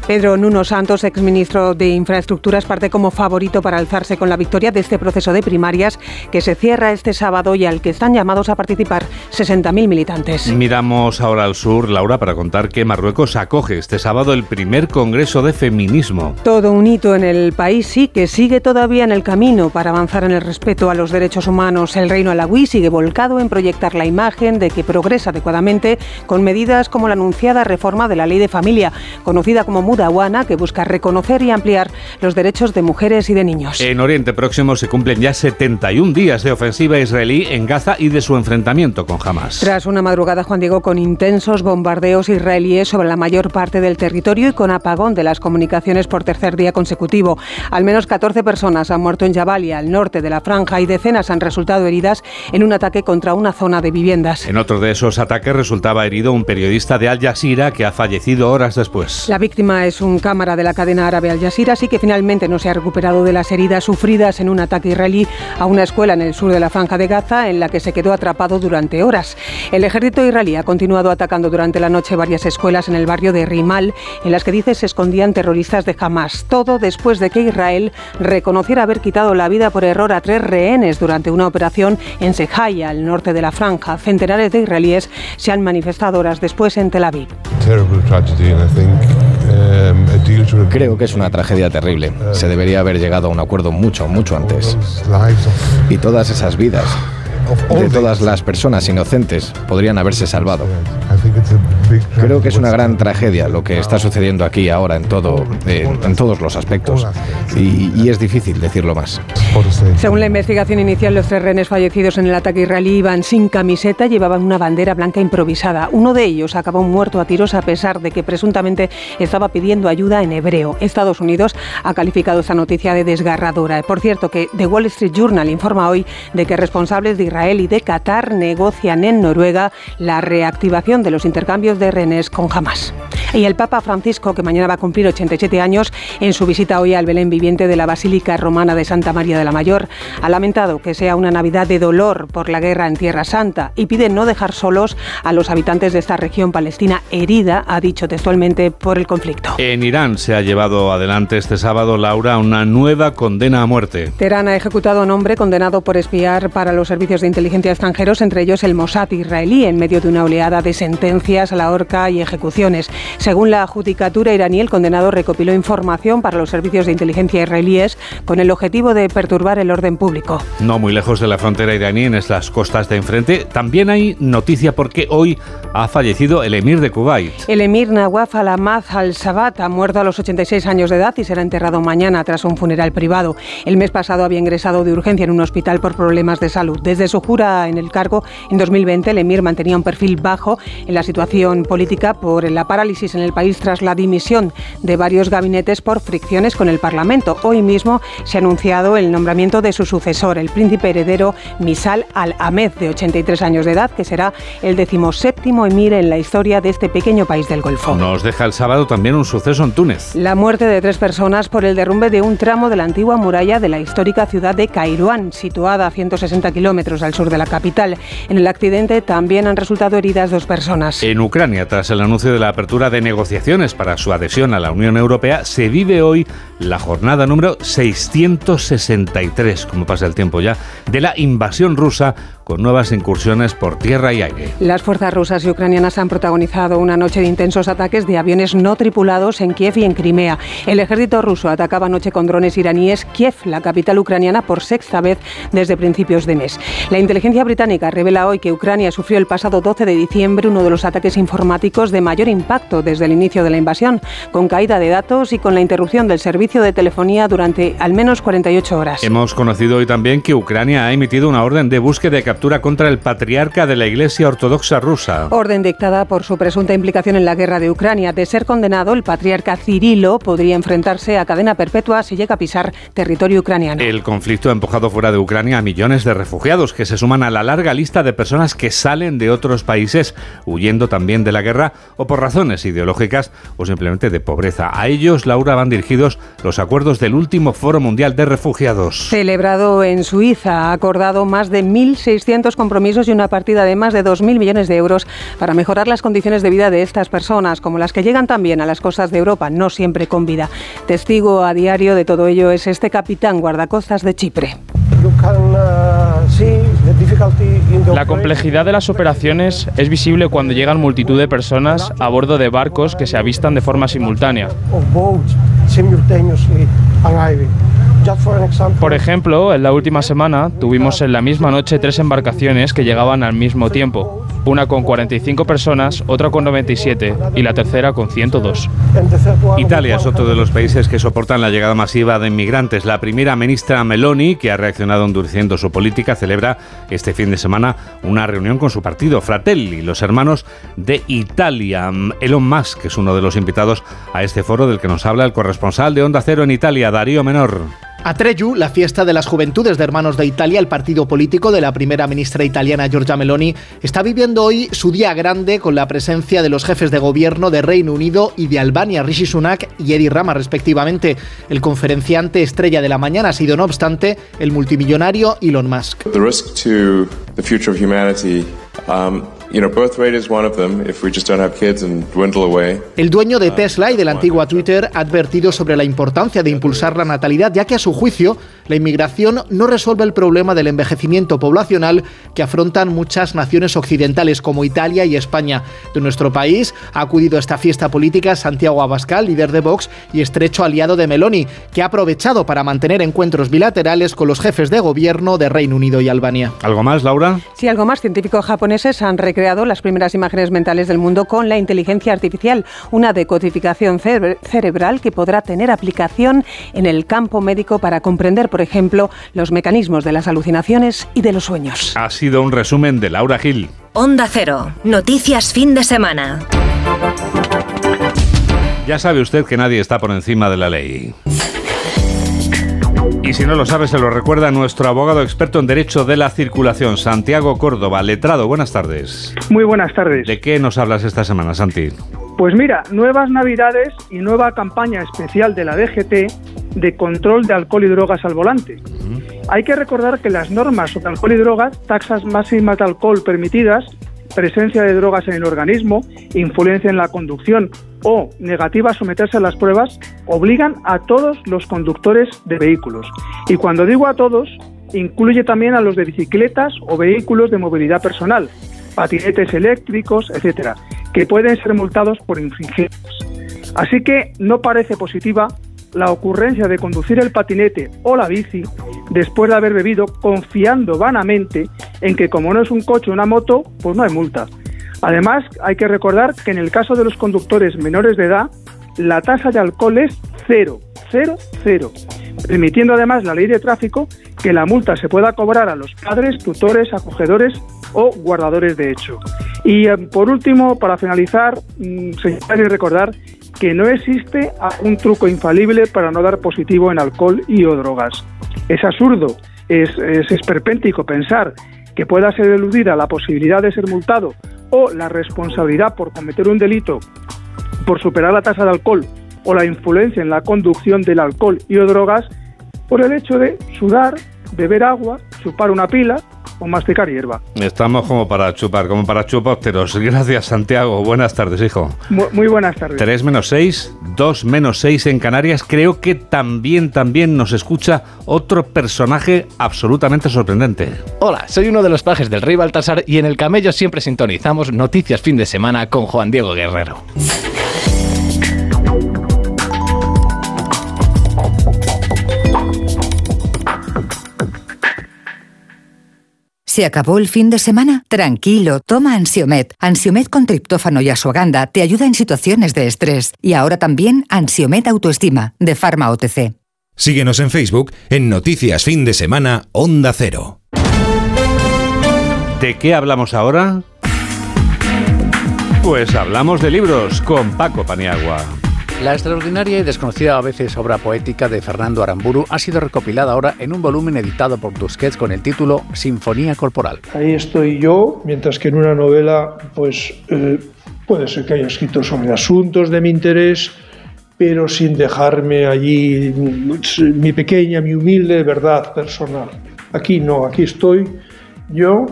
Pedro Nuno Santos, exministro de Infraestructuras, parte como favorito para alzarse con la victoria de este proceso de primarias que se cierra este sábado y al que están llamados a participar 60.000 militantes. Miramos ahora al sur, Laura, para contar que Marruecos acoge este sábado el primer Congreso de Feminismo. Todo un hito en el país, sí, que sigue todavía en el camino para avanzar en el respeto a los derechos humanos. El reino alawí sigue volcado en proyectar la imagen de que progresa adecuadamente con medidas como la anunciada reforma de la ley de familia, conocida como Mudawana, que busca reconocer y ampliar los derechos de mujeres y de niños. En Oriente Próximo se cumplen ya 71 días de ofensiva israelí en Gaza y de su enfrentamiento con Hamas. Tras una madrugada, Juan Diego, con intensos bombardeos israelíes sobre la mayor parte del territorio y con apagón de las comunicaciones por tercer día consecutivo. Al menos 14 personas han muerto en Jabalia, al norte de la franja, y decenas han resultado heridas en un ataque contra una zona de viviendas. En otro de esos ataques resultaba herido un periodista de Al Jazeera que ha fallecido horas después. La víctima es un cámara de la cadena árabe Al Jazeera, así que finalmente no se ha recuperado de las heridas sufridas en un ataque israelí a una escuela en el sur de la franja de Gaza, en la que se quedó atrapado durante horas. El ejército israelí ha continuado atacando durante la noche varias escuelas en el barrio de Rimal, en las que dice se escondían terroristas de Hamas. Todo después de que Israel reconociera haber quitado la vida por error a tres rehenes durante una operación en Sejaya, al norte de la franja. Centenares de israelíes se han manifestado horas después en Tel Aviv. Creo que es una tragedia terrible. Se debería haber llegado a un acuerdo mucho, mucho antes. Y todas esas vidas de todas las personas inocentes podrían haberse salvado. Creo que es una gran tragedia lo que está sucediendo aquí ahora en todo, en, en todos los aspectos y, y es difícil decirlo más. Según la investigación inicial, los tres rehenes fallecidos en el ataque israelí iban sin camiseta, llevaban una bandera blanca improvisada. Uno de ellos acabó muerto a tiros a pesar de que presuntamente estaba pidiendo ayuda en hebreo. Estados Unidos ha calificado esta noticia de desgarradora. Por cierto, que The Wall Street Journal informa hoy de que responsables de Israel y de Qatar negocian en Noruega la reactivación de los intercambios de rehenes con Hamas. Y el Papa Francisco, que mañana va a cumplir 87 años, en su visita hoy al Belén viviente de la Basílica Romana de Santa María de la Mayor, ha lamentado que sea una Navidad de dolor por la guerra en Tierra Santa y pide no dejar solos a los habitantes de esta región palestina herida, ha dicho textualmente, por el conflicto. En Irán se ha llevado adelante este sábado, Laura, una nueva condena a muerte. Teherán ha ejecutado a un hombre condenado por espiar para los servicios de inteligencia extranjeros, entre ellos el Mossad israelí, en medio de una oleada de sentencias a la horca y ejecuciones. Según la judicatura iraní, el condenado recopiló información para los servicios de inteligencia israelíes con el objetivo de perturbar el orden público. No muy lejos de la frontera iraní, en estas costas de enfrente, también hay noticia porque hoy ha fallecido el emir de Kuwait. El emir Nawaf al-Ahmad al-Sabat ha muerto a los 86 años de edad y será enterrado mañana tras un funeral privado. El mes pasado había ingresado de urgencia en un hospital por problemas de salud. Desde su su jura en el cargo en 2020, el emir mantenía un perfil bajo en la situación política por la parálisis en el país tras la dimisión de varios gabinetes por fricciones con el Parlamento. Hoy mismo se ha anunciado el nombramiento de su sucesor, el príncipe heredero Misal al-Ahmed, de 83 años de edad, que será el decimoséptimo emir en la historia de este pequeño país del Golfo. Nos deja el sábado también un suceso en Túnez. La muerte de tres personas por el derrumbe de un tramo de la antigua muralla de la histórica ciudad de Kairouan, situada a 160 kilómetros al sur de la capital. En el accidente también han resultado heridas dos personas. En Ucrania, tras el anuncio de la apertura de negociaciones para su adhesión a la Unión Europea, se vive hoy la jornada número 663, como pasa el tiempo ya, de la invasión rusa con nuevas incursiones por tierra y aire. Las fuerzas rusas y ucranianas han protagonizado una noche de intensos ataques de aviones no tripulados en Kiev y en Crimea. El ejército ruso atacaba anoche con drones iraníes Kiev, la capital ucraniana, por sexta vez desde principios de mes. La inteligencia británica revela hoy que Ucrania sufrió el pasado 12 de diciembre uno de los ataques informáticos de mayor impacto desde el inicio de la invasión, con caída de datos y con la interrupción del servicio de telefonía durante al menos 48 horas. Hemos conocido hoy también que Ucrania ha emitido una orden de búsqueda de captura contra el patriarca de la Iglesia Ortodoxa rusa. Orden dictada por su presunta implicación en la guerra de Ucrania. De ser condenado, el patriarca Cirilo podría enfrentarse a cadena perpetua si llega a pisar territorio ucraniano. El conflicto ha empujado fuera de Ucrania a millones de refugiados que se suman a la larga lista de personas que salen de otros países huyendo también de la guerra o por razones ideológicas o simplemente de pobreza. A ellos, Laura, van dirigidos los acuerdos del último Foro Mundial de Refugiados. Celebrado en Suiza, ha acordado más de 1.600 compromisos y una partida de más de 2.000 millones de euros para mejorar las condiciones de vida de estas personas, como las que llegan también a las costas de Europa, no siempre con vida. Testigo a diario de todo ello es este capitán guardacostas de Chipre. La complejidad de las operaciones es visible cuando llegan multitud de personas a bordo de barcos que se avistan de forma simultánea. Por ejemplo, en la última semana tuvimos en la misma noche tres embarcaciones que llegaban al mismo tiempo, una con 45 personas, otra con 97 y la tercera con 102. Italia es otro de los países que soportan la llegada masiva de inmigrantes. La primera ministra Meloni, que ha reaccionado endureciendo su política, celebra este fin de semana una reunión con su partido, Fratelli, los hermanos de Italia. Elon Musk es uno de los invitados a este foro del que nos habla el corresponsal de Onda Cero en Italia, Darío Menor. Atreyu, la fiesta de las juventudes de Hermanos de Italia, el partido político de la primera ministra italiana Giorgia Meloni, está viviendo hoy su día grande con la presencia de los jefes de gobierno de Reino Unido y de Albania, Rishi Sunak y Edi Rama, respectivamente. El conferenciante estrella de la mañana ha sido, no obstante, el multimillonario Elon Musk. The risk to the future of humanity um, el dueño de Tesla y de la antigua Twitter ha advertido sobre la importancia de impulsar la natalidad, ya que a su juicio la inmigración no resuelve el problema del envejecimiento poblacional que afrontan muchas naciones occidentales como Italia y España. De nuestro país ha acudido a esta fiesta política Santiago Abascal, líder de Vox y estrecho aliado de Meloni, que ha aprovechado para mantener encuentros bilaterales con los jefes de gobierno de Reino Unido y Albania. ¿Algo más, Laura? Sí, algo más. Científicos japoneses han recreado las primeras imágenes mentales del mundo con la inteligencia artificial, una decodificación cerebral que podrá tener aplicación en el campo médico para comprender, por ejemplo, los mecanismos de las alucinaciones y de los sueños. Ha sido un resumen de Laura Gil. Onda Cero, noticias fin de semana. Ya sabe usted que nadie está por encima de la ley. Y si no lo sabe, se lo recuerda nuestro abogado experto en Derecho de la Circulación, Santiago Córdoba. Letrado, buenas tardes. Muy buenas tardes. ¿De qué nos hablas esta semana, Santi? Pues mira, nuevas navidades y nueva campaña especial de la DGT de control de alcohol y drogas al volante. Hay que recordar que las normas sobre alcohol y drogas, taxas máximas de alcohol permitidas, presencia de drogas en el organismo, influencia en la conducción o negativa a someterse a las pruebas obligan a todos los conductores de vehículos. Y cuando digo a todos, incluye también a los de bicicletas o vehículos de movilidad personal, patinetes eléctricos, etcétera, que pueden ser multados por infringirlos. Así que no parece positiva la ocurrencia de conducir el patinete o la bici después de haber bebido confiando vanamente en que como no es un coche o una moto, pues no hay multa. Además, hay que recordar que en el caso de los conductores menores de edad, la tasa de alcohol es cero, cero, cero, permitiendo además la ley de tráfico que la multa se pueda cobrar a los padres, tutores, acogedores o guardadores de hecho. Y eh, por último, para finalizar, mm, señalar y recordar que no existe un truco infalible para no dar positivo en alcohol y o drogas. Es absurdo, es, es esperpéntico pensar que pueda ser eludida la posibilidad de ser multado o la responsabilidad por cometer un delito por superar la tasa de alcohol o la influencia en la conducción del alcohol y o drogas por el hecho de sudar, beber agua, chupar una pila o masticar hierba. Estamos como para chupar, como para chupópteros. Gracias, Santiago. Buenas tardes, hijo. Muy, buenas tardes. 3 menos 6, 2 menos 6 en Canarias. Creo que también, también nos escucha otro personaje absolutamente sorprendente. Hola, soy uno de los pajes del Rey Baltasar y en el camello siempre sintonizamos Noticias Fin de Semana con Juan Diego Guerrero. ¿Se acabó el fin de semana? Tranquilo, toma Ansiomet. Ansiomet con triptófano y asuaganda te ayuda en situaciones de estrés. Y ahora también Ansiomet Autoestima, de Pharma OTC. Síguenos en Facebook en Noticias Fin de Semana Onda Cero. ¿De qué hablamos ahora? Pues hablamos de libros con Paco Paniagua. La extraordinaria y desconocida a veces obra poética de Fernando Aramburu ha sido recopilada ahora en un volumen editado por Tusquets con el título Sinfonía Corporal. Ahí estoy yo, mientras que en una novela, pues eh, puede ser que haya escrito sobre asuntos de mi interés, pero sin dejarme allí mi pequeña, mi humilde verdad personal. Aquí no, aquí estoy yo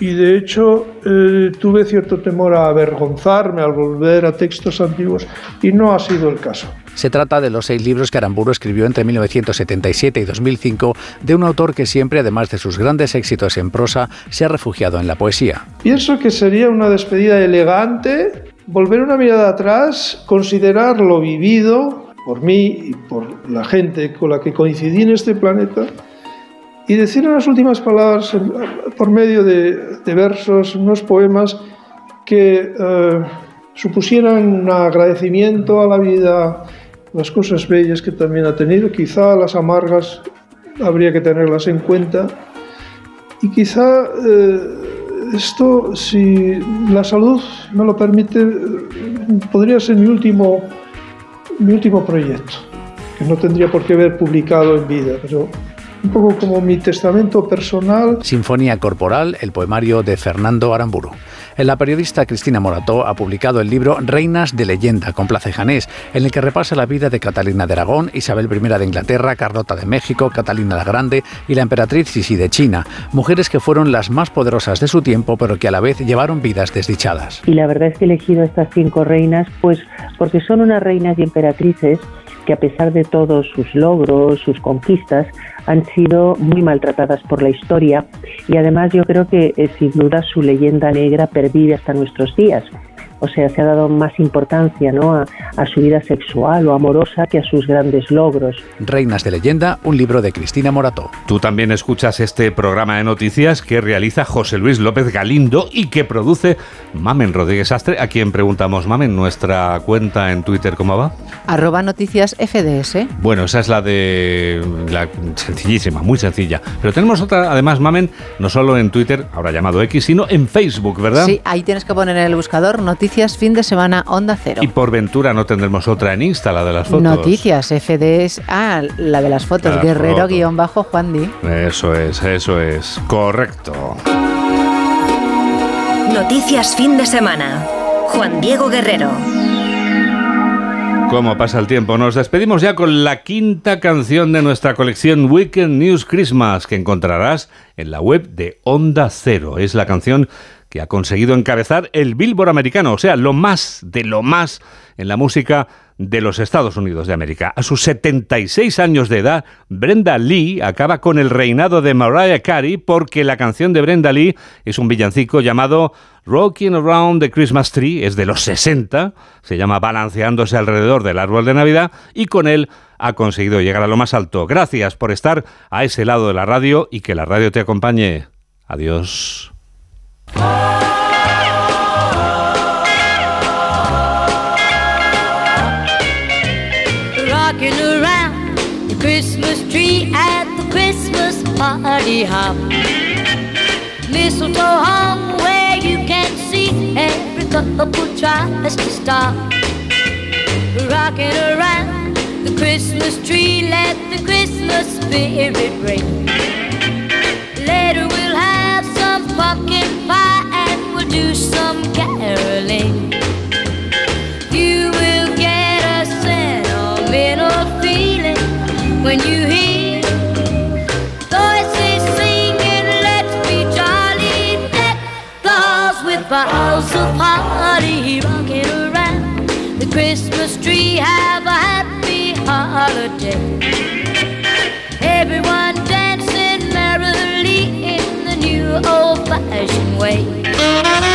y de hecho eh, tuve cierto temor a avergonzarme al volver a textos antiguos y no ha sido el caso. Se trata de los seis libros que Aramburu escribió entre 1977 y 2005 de un autor que siempre, además de sus grandes éxitos en prosa, se ha refugiado en la poesía. Pienso que sería una despedida elegante volver una mirada atrás, considerar lo vivido por mí y por la gente con la que coincidí en este planeta y decir unas últimas palabras por medio de, versos, unos poemas que eh, supusieran un agradecimiento a la vida, las cosas bellas que también ha tenido, quizá las amargas habría que tenerlas en cuenta. Y quizá eh, esto, si la salud me lo permite, podría ser mi último, mi último proyecto, que no tendría por qué haber publicado en vida, pero un poco como mi testamento personal. Sinfonía Corporal, el poemario de Fernando Aramburu. La periodista Cristina Morató ha publicado el libro Reinas de Leyenda con Plaza Janés, en el que repasa la vida de Catalina de Aragón, Isabel I de Inglaterra, Carlota de México, Catalina la Grande y la emperatriz Sisi de China, mujeres que fueron las más poderosas de su tiempo, pero que a la vez llevaron vidas desdichadas. Y la verdad es que he elegido estas cinco reinas, pues porque son unas reinas y emperatrices que a pesar de todos sus logros, sus conquistas, han sido muy maltratadas por la historia. Y además yo creo que eh, sin duda su leyenda negra pervive hasta nuestros días o sea, se ha dado más importancia ¿no? a, su vida sexual o amorosa que a sus grandes logros. Reinas de leyenda, un libro de Cristina Morato. Tú también escuchas este programa de noticias que realiza José Luis López Galindo y que produce Mamen Rodríguez Astre, a quien preguntamos, Mamen, nuestra cuenta en Twitter, ¿cómo va? Arroba noticias FDS. Bueno, esa es la de la sencillísima, muy sencilla. Pero tenemos otra, además, Mamen, no solo en Twitter, ahora llamado X, sino en Facebook, ¿verdad? Sí, ahí tienes que poner en el buscador noticias fin de semana Onda Cero. Y por ventura no tendremos otra en Insta, la de las fotos. Noticias, FDS. Ah, la de las fotos. Guerrero-Juan Di. Eso es, eso es. Correcto. Noticias fin de semana. Juan Diego Guerrero. ¿Cómo pasa el tiempo? Nos despedimos ya con la quinta canción de nuestra colección Weekend News Christmas que encontrarás en la web de Onda Cero. Es la canción que ha conseguido encabezar el Billboard americano, o sea, lo más de lo más en la música de los Estados Unidos de América. A sus 76 años de edad, Brenda Lee acaba con el reinado de Mariah Carey porque la canción de Brenda Lee es un villancico llamado Rocking Around the Christmas Tree, es de los 60, se llama Balanceándose alrededor del árbol de Navidad y con él ha conseguido llegar a lo más alto. Gracias por estar a ese lado de la radio y que la radio te acompañe. Adiós. Rocking around the Christmas tree at the Christmas party hop. Mistletoe hung where you can see every couple tries to stop. Rocking around the Christmas tree, let the Christmas spirit ring. Boughs of holly rocking around the Christmas tree. Have a happy holiday. Old-fashioned